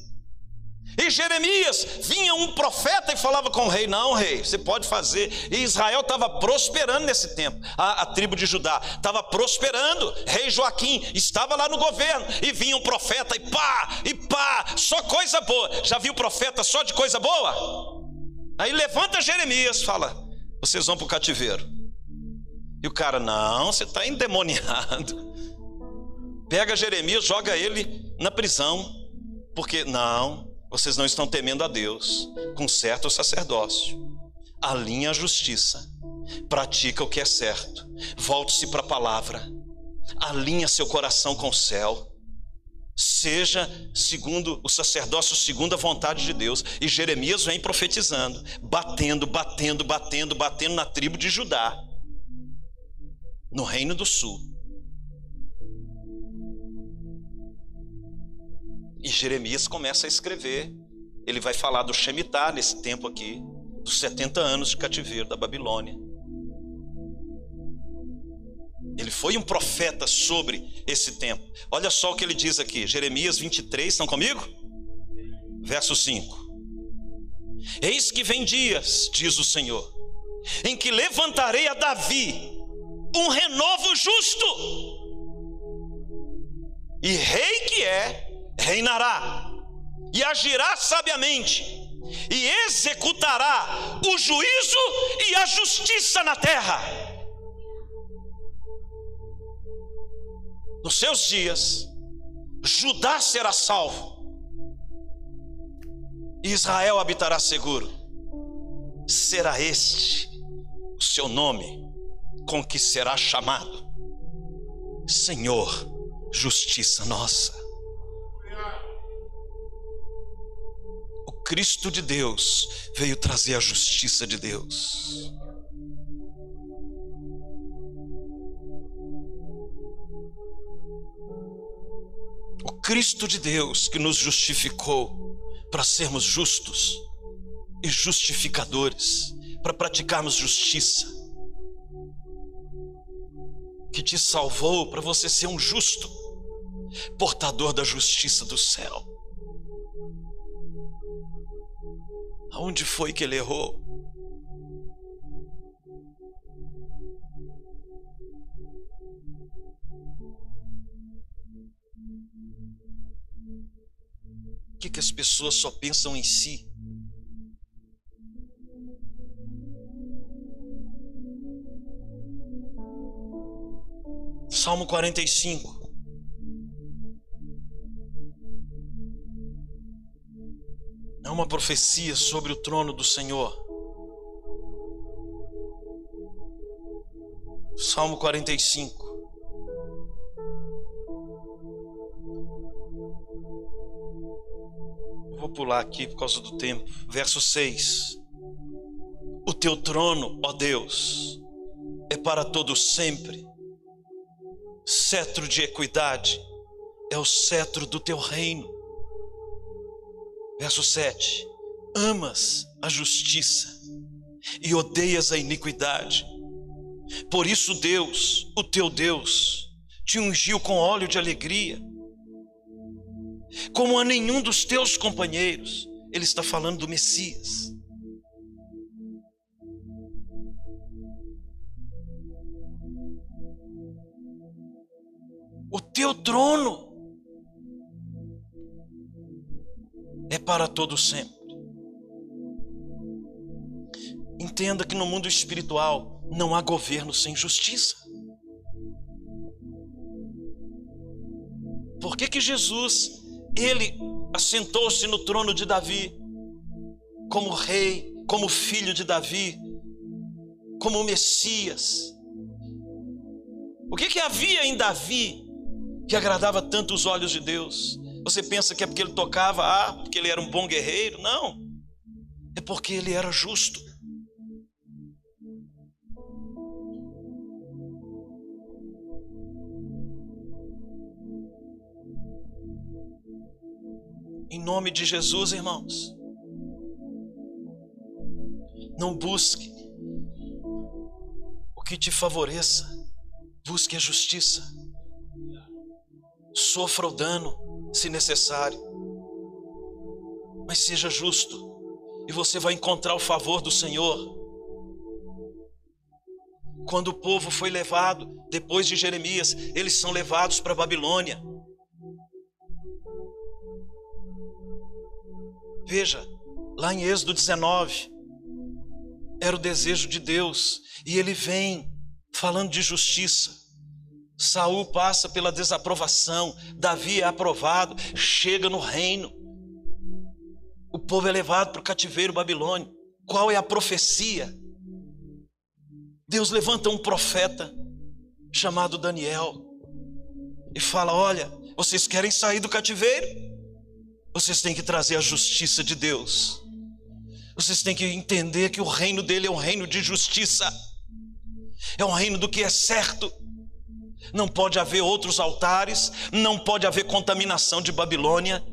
E Jeremias vinha um profeta e falava com o rei: Não, rei, você pode fazer. E Israel estava prosperando nesse tempo. A, a, tribo de Judá estava prosperando. Rei Joaquim estava lá no governo. E vinha um profeta e pá, e pá, só coisa boa. Já viu profeta só de coisa boa? Aí levanta Jeremias, fala: Vocês vão para o cativeiro. E o cara: Não, você está endemoniado. Pega Jeremias, joga ele na prisão. Porque, não, vocês não estão temendo a Deus, com certo sacerdócio. Alinha a justiça, pratica o que é certo, volte-se para a palavra, alinha seu coração com o céu. Seja segundo o sacerdócio, segundo a vontade de Deus. E Jeremias vem profetizando, batendo, batendo, batendo, batendo na tribo de Judá, no reino do sul. E Jeremias começa a escrever. Ele vai falar do Shemitah nesse tempo aqui, dos 70 anos de cativeiro da Babilônia. Ele foi um profeta sobre esse tempo. Olha só o que ele diz aqui, Jeremias 23, estão comigo? Verso 5. Eis que vem dias, diz o Senhor, em que levantarei a Davi um renovo justo, e rei que é, reinará e agirá sabiamente e executará o juízo e a justiça na terra. Nos seus dias, Judá será salvo, Israel habitará seguro. Será este o seu nome com que será chamado Senhor, justiça nossa. Cristo de Deus veio trazer a justiça de Deus. O Cristo de Deus que nos justificou para sermos justos e justificadores, para praticarmos justiça, que te salvou para você ser um justo, portador da justiça do céu. Aonde foi que ele errou? Por que, que as pessoas só pensam em si? Salmo 45. É uma profecia sobre o trono do Senhor. Salmo 45. Eu vou pular aqui por causa do tempo. Verso 6. O teu trono, ó Deus, é para todo sempre. Cetro de equidade é o cetro do teu reino. Verso 7. Amas a justiça e odeias a iniquidade. Por isso, Deus, o teu Deus, te ungiu com óleo de alegria, como a nenhum dos teus companheiros. Ele está falando do Messias. O teu trono é para todo sempre. Entenda que no mundo espiritual não há governo sem justiça. Por que que Jesus, ele assentou-se no trono de Davi como rei, como filho de Davi, como Messias? O que que havia em Davi que agradava tanto os olhos de Deus. Você pensa que é porque ele tocava, ah, porque ele era um bom guerreiro? Não. É porque ele era justo. Em nome de Jesus, irmãos. Não busque o que te favoreça, busque a justiça sofra o dano, se necessário, mas seja justo, e você vai encontrar o favor do Senhor. Quando o povo foi levado, depois de Jeremias, eles são levados para Babilônia. Veja, lá em Êxodo 19, era o desejo de Deus, e ele vem falando de justiça. Saul passa pela desaprovação, Davi é aprovado, chega no reino. O povo é levado para o cativeiro babilônico. Qual é a profecia? Deus levanta um profeta chamado Daniel e fala: Olha, vocês querem sair do cativeiro? Vocês têm que trazer a justiça de Deus. Vocês têm que entender que o reino dele é um reino de justiça, é um reino do que é certo não pode haver outros altares, não pode haver contaminação de Babilônia,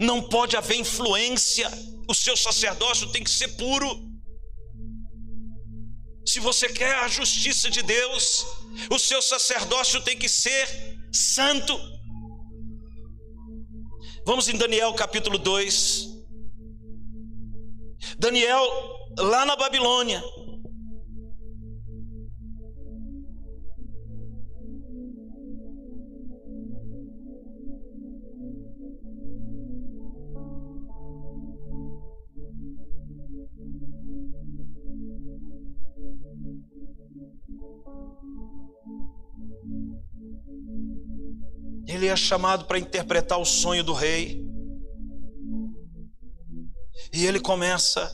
não pode haver influência. O seu sacerdócio tem que ser puro. Se você quer a justiça de Deus, o seu sacerdócio tem que ser santo. Vamos em Daniel capítulo 2. Daniel, lá na Babilônia, Ele é chamado para interpretar o sonho do rei. E ele começa,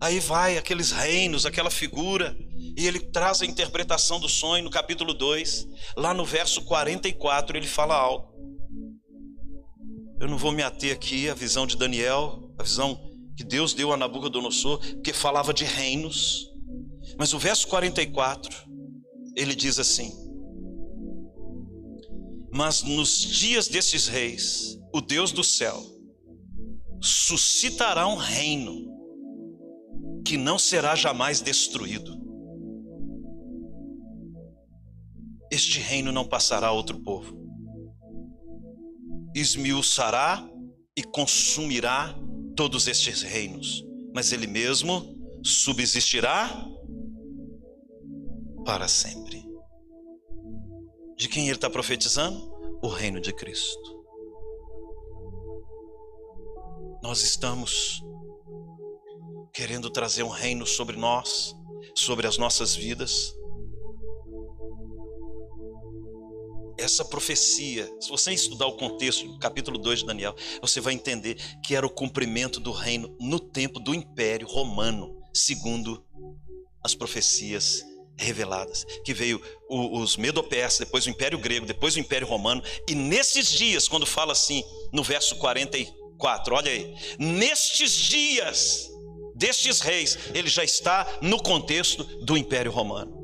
aí vai aqueles reinos, aquela figura, e ele traz a interpretação do sonho no capítulo 2, lá no verso 44, ele fala algo. Eu não vou me ater aqui à visão de Daniel, a visão que Deus deu a Nabucodonosor, que falava de reinos. Mas o verso 44, ele diz assim: mas nos dias desses reis, o Deus do céu suscitará um reino que não será jamais destruído. Este reino não passará a outro povo. Esmiuçará e consumirá todos estes reinos, mas ele mesmo subsistirá para sempre. De quem ele está profetizando? O reino de Cristo. Nós estamos querendo trazer um reino sobre nós, sobre as nossas vidas. essa profecia, se você estudar o contexto, capítulo 2 de Daniel, você vai entender que era o cumprimento do reino no tempo do Império Romano, segundo as profecias reveladas, que veio os Medo-Persas, depois o Império Grego, depois o Império Romano, e nesses dias, quando fala assim, no verso 44, olha aí, nestes dias destes reis, ele já está no contexto do Império Romano.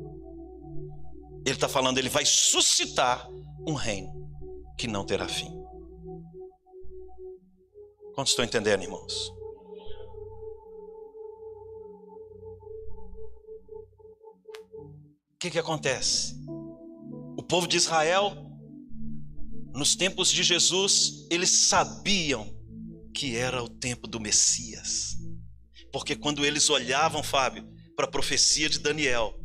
Ele está falando, ele vai suscitar um reino que não terá fim. Quantos estão entendendo, irmãos? Que, que acontece? O povo de Israel, nos tempos de Jesus, eles sabiam que era o tempo do Messias. Porque quando eles olhavam, Fábio, para a profecia de Daniel,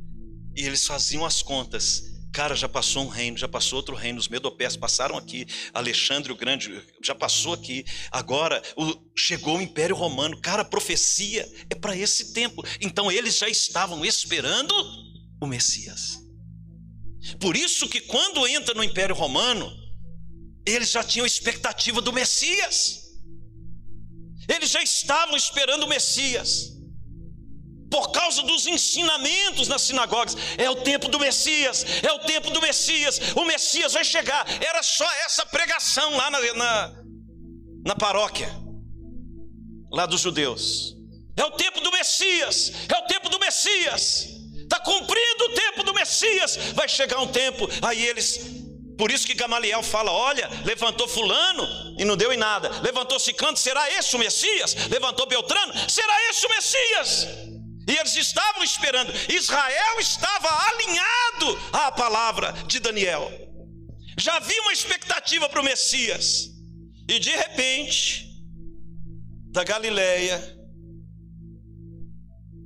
e eles faziam as contas, Cara, já passou um reino, já passou outro reino, os Medopés passaram aqui, Alexandre o Grande já passou aqui, agora o, chegou o Império Romano. Cara, profecia é para esse tempo. Então eles já estavam esperando o Messias. Por isso que quando entra no Império Romano, eles já tinham expectativa do Messias. Eles já estavam esperando o Messias por causa dos ensinamentos nas sinagogas. É o tempo do Messias, é o tempo do Messias, o Messias vai chegar. Era só essa pregação lá na, na, na paróquia, lá dos judeus. É o tempo do Messias, é o tempo do Messias. Está cumprido o tempo do Messias. Vai chegar um tempo, aí eles por isso que Gamaliel fala: olha, levantou Fulano e não deu em nada, levantou Ciclano, será esse o Messias? Levantou Beltrano, será esse o Messias? E eles estavam esperando. Israel estava alinhado à palavra de Daniel. Já havia uma expectativa para o Messias. E de repente, da Galileia,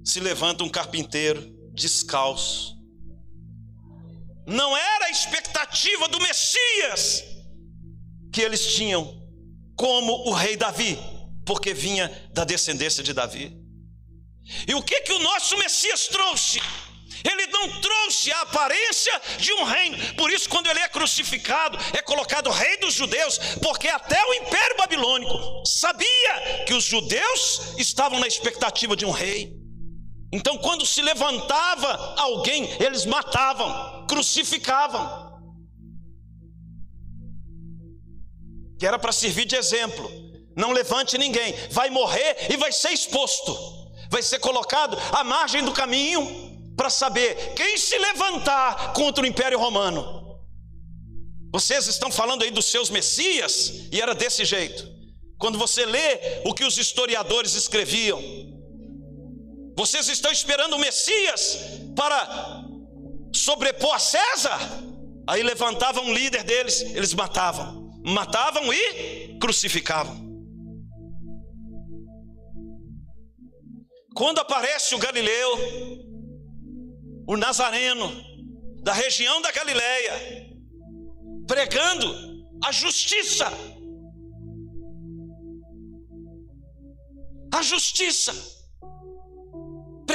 se levanta um carpinteiro descalço. Não era a expectativa do Messias que eles tinham, como o rei Davi, porque vinha da descendência de Davi. E o que que o nosso Messias trouxe? Ele não trouxe a aparência de um reino. Por isso, quando ele é crucificado, é colocado rei dos judeus, porque até o Império Babilônico sabia que os judeus estavam na expectativa de um rei. Então, quando se levantava alguém, eles matavam, crucificavam. Que era para servir de exemplo. Não levante ninguém, vai morrer e vai ser exposto vai ser colocado à margem do caminho para saber quem se levantar contra o Império Romano. Vocês estão falando aí dos seus messias e era desse jeito. Quando você lê o que os historiadores escreviam, vocês estão esperando o Messias para sobrepor a César? Aí levantavam um líder deles, eles matavam, matavam e crucificavam. Quando aparece o Galileu, o Nazareno, da região da Galileia, pregando a justiça, a justiça,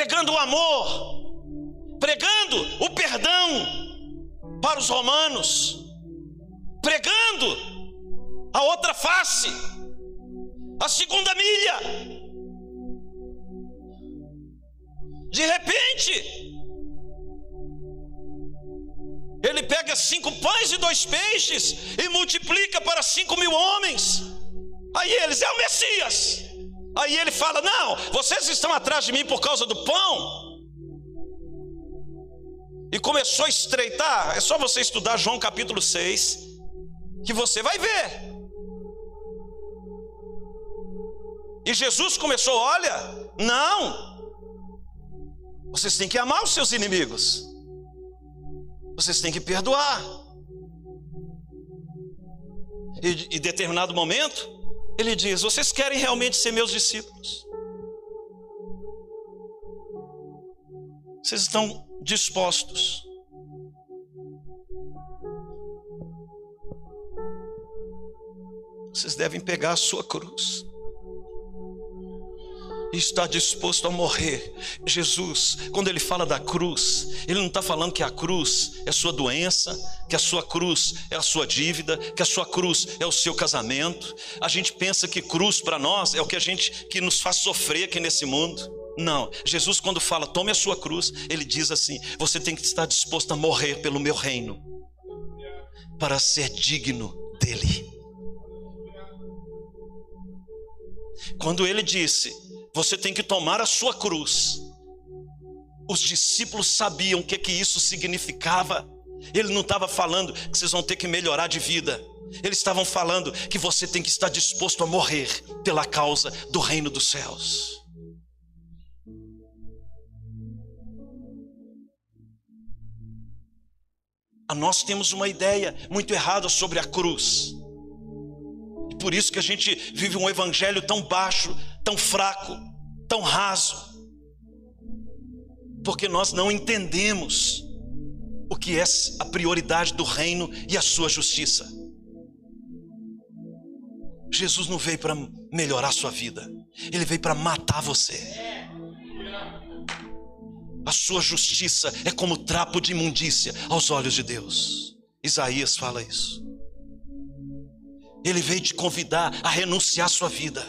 pregando o amor, pregando o perdão para os romanos, pregando a outra face, a segunda milha, De repente, ele pega cinco pães e dois peixes e multiplica para cinco mil homens. Aí eles, é o Messias. Aí ele fala: Não, vocês estão atrás de mim por causa do pão. E começou a estreitar. É só você estudar João capítulo 6, que você vai ver. E Jesus começou: Olha, não, vocês têm que amar os seus inimigos. Vocês têm que perdoar. E em determinado momento, ele diz: Vocês querem realmente ser meus discípulos? Vocês estão dispostos? Vocês devem pegar a sua cruz. Está disposto a morrer. Jesus, quando ele fala da cruz, ele não está falando que a cruz é sua doença, que a sua cruz é a sua dívida, que a sua cruz é o seu casamento. A gente pensa que cruz para nós é o que a gente que nos faz sofrer aqui nesse mundo. Não, Jesus quando fala tome a sua cruz, ele diz assim: você tem que estar disposto a morrer pelo meu reino para ser digno dele. Quando ele disse você tem que tomar a sua cruz. Os discípulos sabiam o que, que isso significava. Ele não estava falando que vocês vão ter que melhorar de vida. Eles estavam falando que você tem que estar disposto a morrer pela causa do reino dos céus. Nós temos uma ideia muito errada sobre a cruz. Por isso que a gente vive um evangelho tão baixo, tão fraco tão raso, porque nós não entendemos o que é a prioridade do reino e a sua justiça. Jesus não veio para melhorar a sua vida, ele veio para matar você. A sua justiça é como trapo de imundícia aos olhos de Deus. Isaías fala isso. Ele veio te convidar a renunciar à sua vida.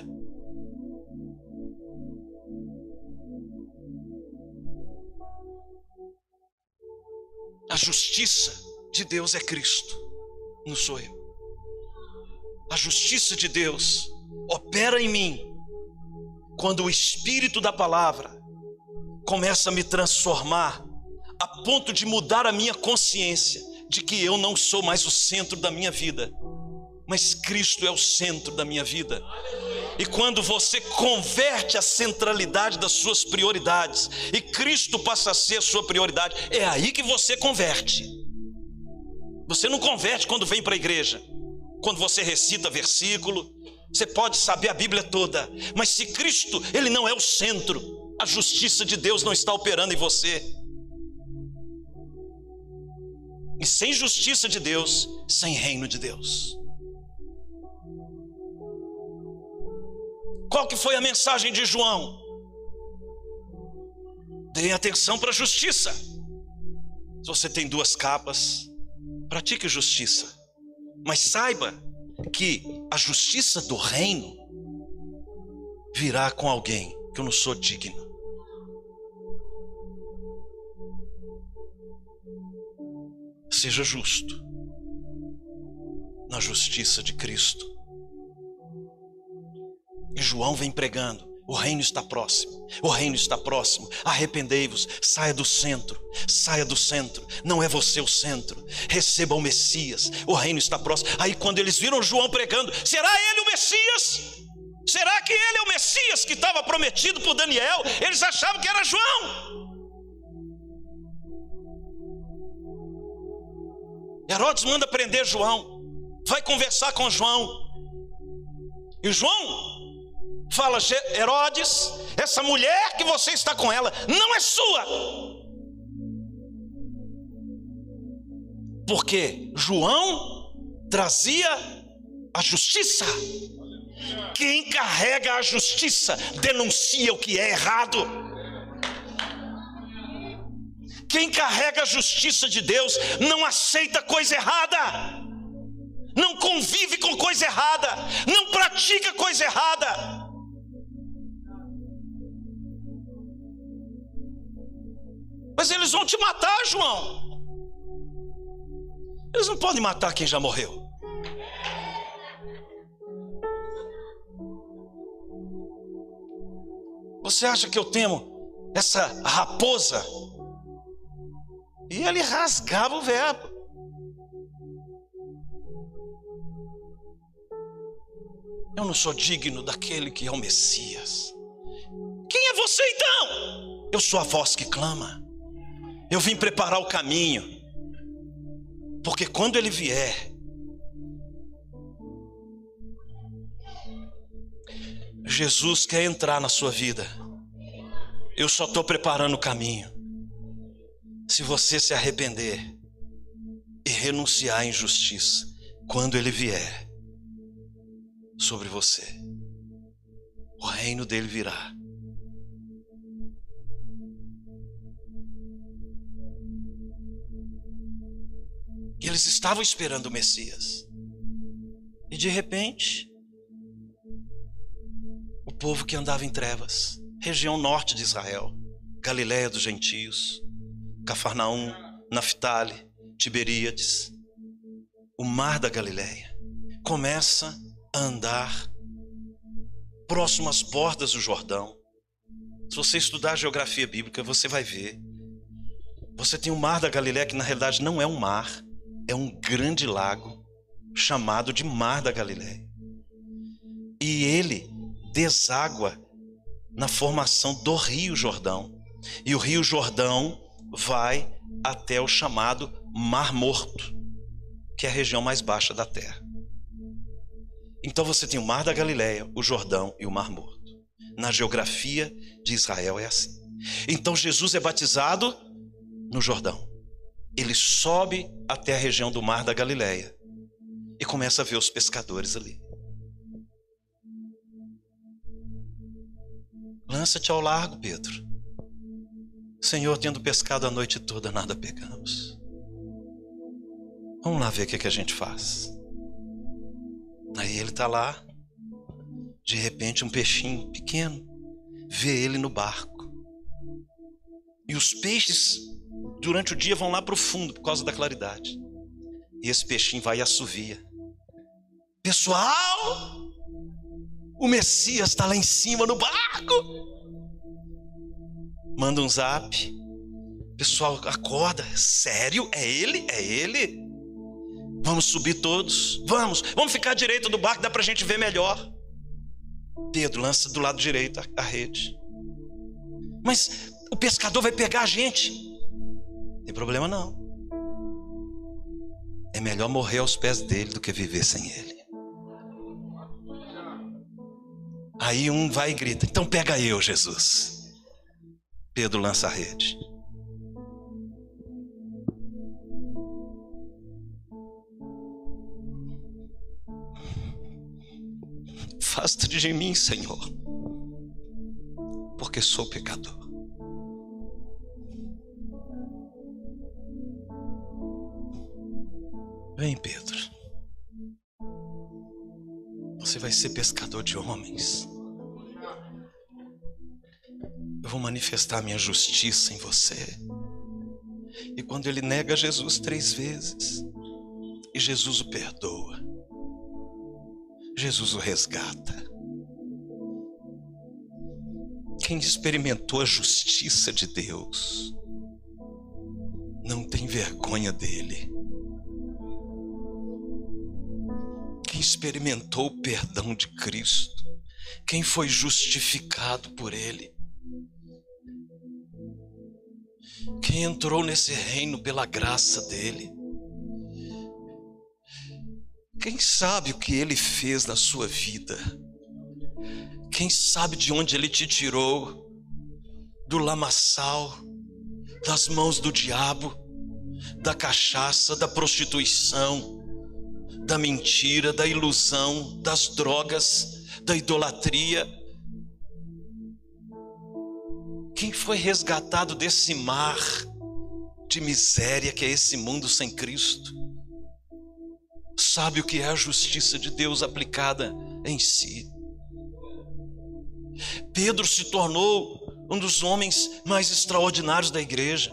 A justiça de Deus é Cristo, não sou eu. A justiça de Deus opera em mim quando o Espírito da palavra começa a me transformar a ponto de mudar a minha consciência de que eu não sou mais o centro da minha vida, mas Cristo é o centro da minha vida. E quando você converte a centralidade das suas prioridades e Cristo passa a ser a sua prioridade, é aí que você converte. Você não converte quando vem para a igreja, quando você recita versículo, você pode saber a Bíblia toda, mas se Cristo, ele não é o centro, a justiça de Deus não está operando em você. E sem justiça de Deus, sem reino de Deus. Qual que foi a mensagem de João? Deem atenção para a justiça. Se você tem duas capas, pratique justiça. Mas saiba que a justiça do reino virá com alguém que eu não sou digno. Seja justo na justiça de Cristo. E João vem pregando: o reino está próximo, o reino está próximo. Arrependei-vos, saia do centro, saia do centro. Não é você o centro. Receba o Messias, o reino está próximo. Aí, quando eles viram João pregando, será ele o Messias? Será que ele é o Messias que estava prometido por Daniel? Eles achavam que era João. Herodes manda prender João, vai conversar com João. E João fala: Herodes, essa mulher que você está com ela não é sua. Porque João trazia a justiça. Quem carrega a justiça denuncia o que é errado. Quem carrega a justiça de Deus não aceita coisa errada, não convive com coisa errada, não pratica coisa errada. Mas eles vão te matar, João. Eles não podem matar quem já morreu. Você acha que eu temo essa raposa? E ele rasgava o verbo. Eu não sou digno daquele que é o Messias. Quem é você então? Eu sou a voz que clama. Eu vim preparar o caminho. Porque quando ele vier, Jesus quer entrar na sua vida. Eu só estou preparando o caminho. Se você se arrepender e renunciar à injustiça, quando ele vier sobre você, o reino dele virá E eles estavam esperando o Messias. E de repente, o povo que andava em trevas, região norte de Israel, Galiléia dos gentios, Cafarnaum, Naftali, Tiberíades, o mar da Galiléia, começa a andar próximo às bordas do Jordão. Se você estudar a geografia bíblica, você vai ver. Você tem o mar da Galiléia, que na realidade não é um mar, é um grande lago chamado de Mar da Galiléia. E ele deságua na formação do Rio Jordão. E o Rio Jordão vai até o chamado Mar Morto, que é a região mais baixa da terra. Então você tem o Mar da Galileia, o Jordão e o Mar Morto. Na geografia de Israel é assim. Então Jesus é batizado no Jordão. Ele sobe até a região do Mar da Galileia e começa a ver os pescadores ali. Lança-te ao largo, Pedro. Senhor, tendo pescado a noite toda, nada pegamos. Vamos lá ver o que, é que a gente faz. Aí ele está lá, de repente um peixinho pequeno vê ele no barco. E os peixes durante o dia vão lá para o fundo por causa da claridade. E esse peixinho vai e assovia. Pessoal, o Messias está lá em cima no barco. Manda um zap. Pessoal, acorda. Sério? É ele? É ele? Vamos subir todos. Vamos. Vamos ficar à direita do barco, dá para a gente ver melhor. Pedro lança do lado direito a, a rede. Mas o pescador vai pegar a gente. Tem problema não. É melhor morrer aos pés dele do que viver sem ele. Aí um vai e grita: Então pega eu, Jesus. Pedro lança a rede. Afasta de mim, Senhor, porque sou pecador. Vem, Pedro. Você vai ser pescador de homens. Eu vou manifestar minha justiça em você. E quando ele nega Jesus três vezes, e Jesus o perdoa, Jesus o resgata. Quem experimentou a justiça de Deus não tem vergonha dele. Quem experimentou o perdão de Cristo, quem foi justificado por Ele, quem entrou nesse reino pela graça dEle, quem sabe o que Ele fez na sua vida, quem sabe de onde Ele te tirou, do lamaçal, das mãos do diabo, da cachaça, da prostituição, da mentira, da ilusão, das drogas, da idolatria. Quem foi resgatado desse mar de miséria que é esse mundo sem Cristo? Sabe o que é a justiça de Deus aplicada em si. Pedro se tornou um dos homens mais extraordinários da igreja,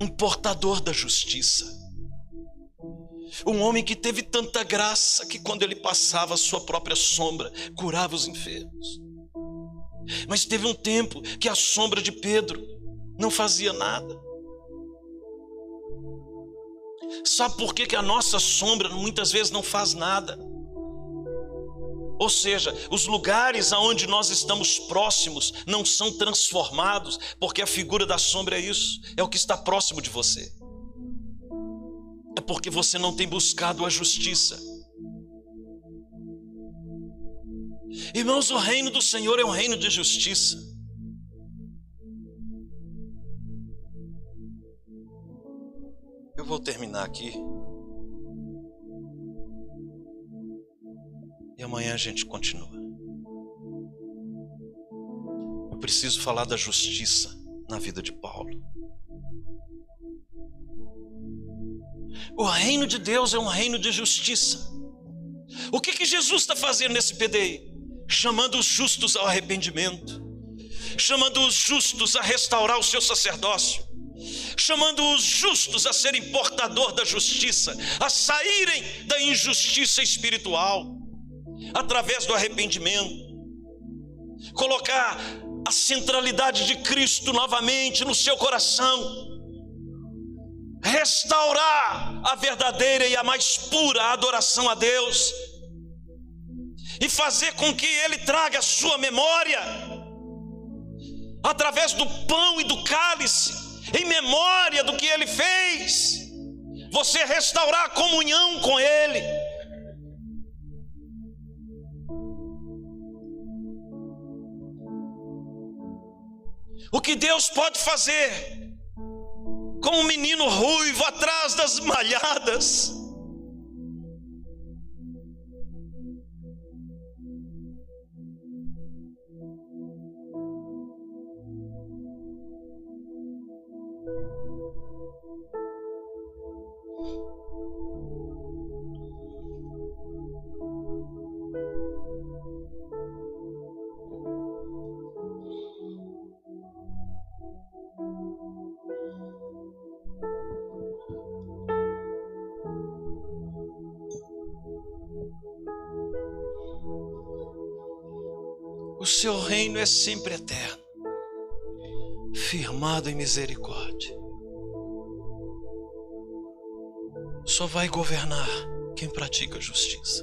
um portador da justiça. Um homem que teve tanta graça que quando ele passava a sua própria sombra, curava os enfermos. Mas teve um tempo que a sombra de Pedro não fazia nada. Sabe por que, que a nossa sombra muitas vezes não faz nada? Ou seja, os lugares aonde nós estamos próximos não são transformados, porque a figura da sombra é isso, é o que está próximo de você é porque você não tem buscado a justiça. Irmãos, o reino do Senhor é um reino de justiça. Eu vou terminar aqui. E amanhã a gente continua. Eu preciso falar da justiça na vida de Paulo. O reino de Deus é um reino de justiça. O que, que Jesus está fazendo nesse PDI? Chamando os justos ao arrependimento, chamando os justos a restaurar o seu sacerdócio, chamando os justos a serem portador da justiça, a saírem da injustiça espiritual, através do arrependimento, colocar a centralidade de Cristo novamente no seu coração, restaurar a verdadeira e a mais pura adoração a Deus, e fazer com que Ele traga a sua memória, através do pão e do cálice, em memória do que Ele fez, você restaurar a comunhão com Ele. O que Deus pode fazer com um menino ruivo atrás das malhadas. Seu reino é sempre eterno, firmado em misericórdia. Só vai governar quem pratica justiça.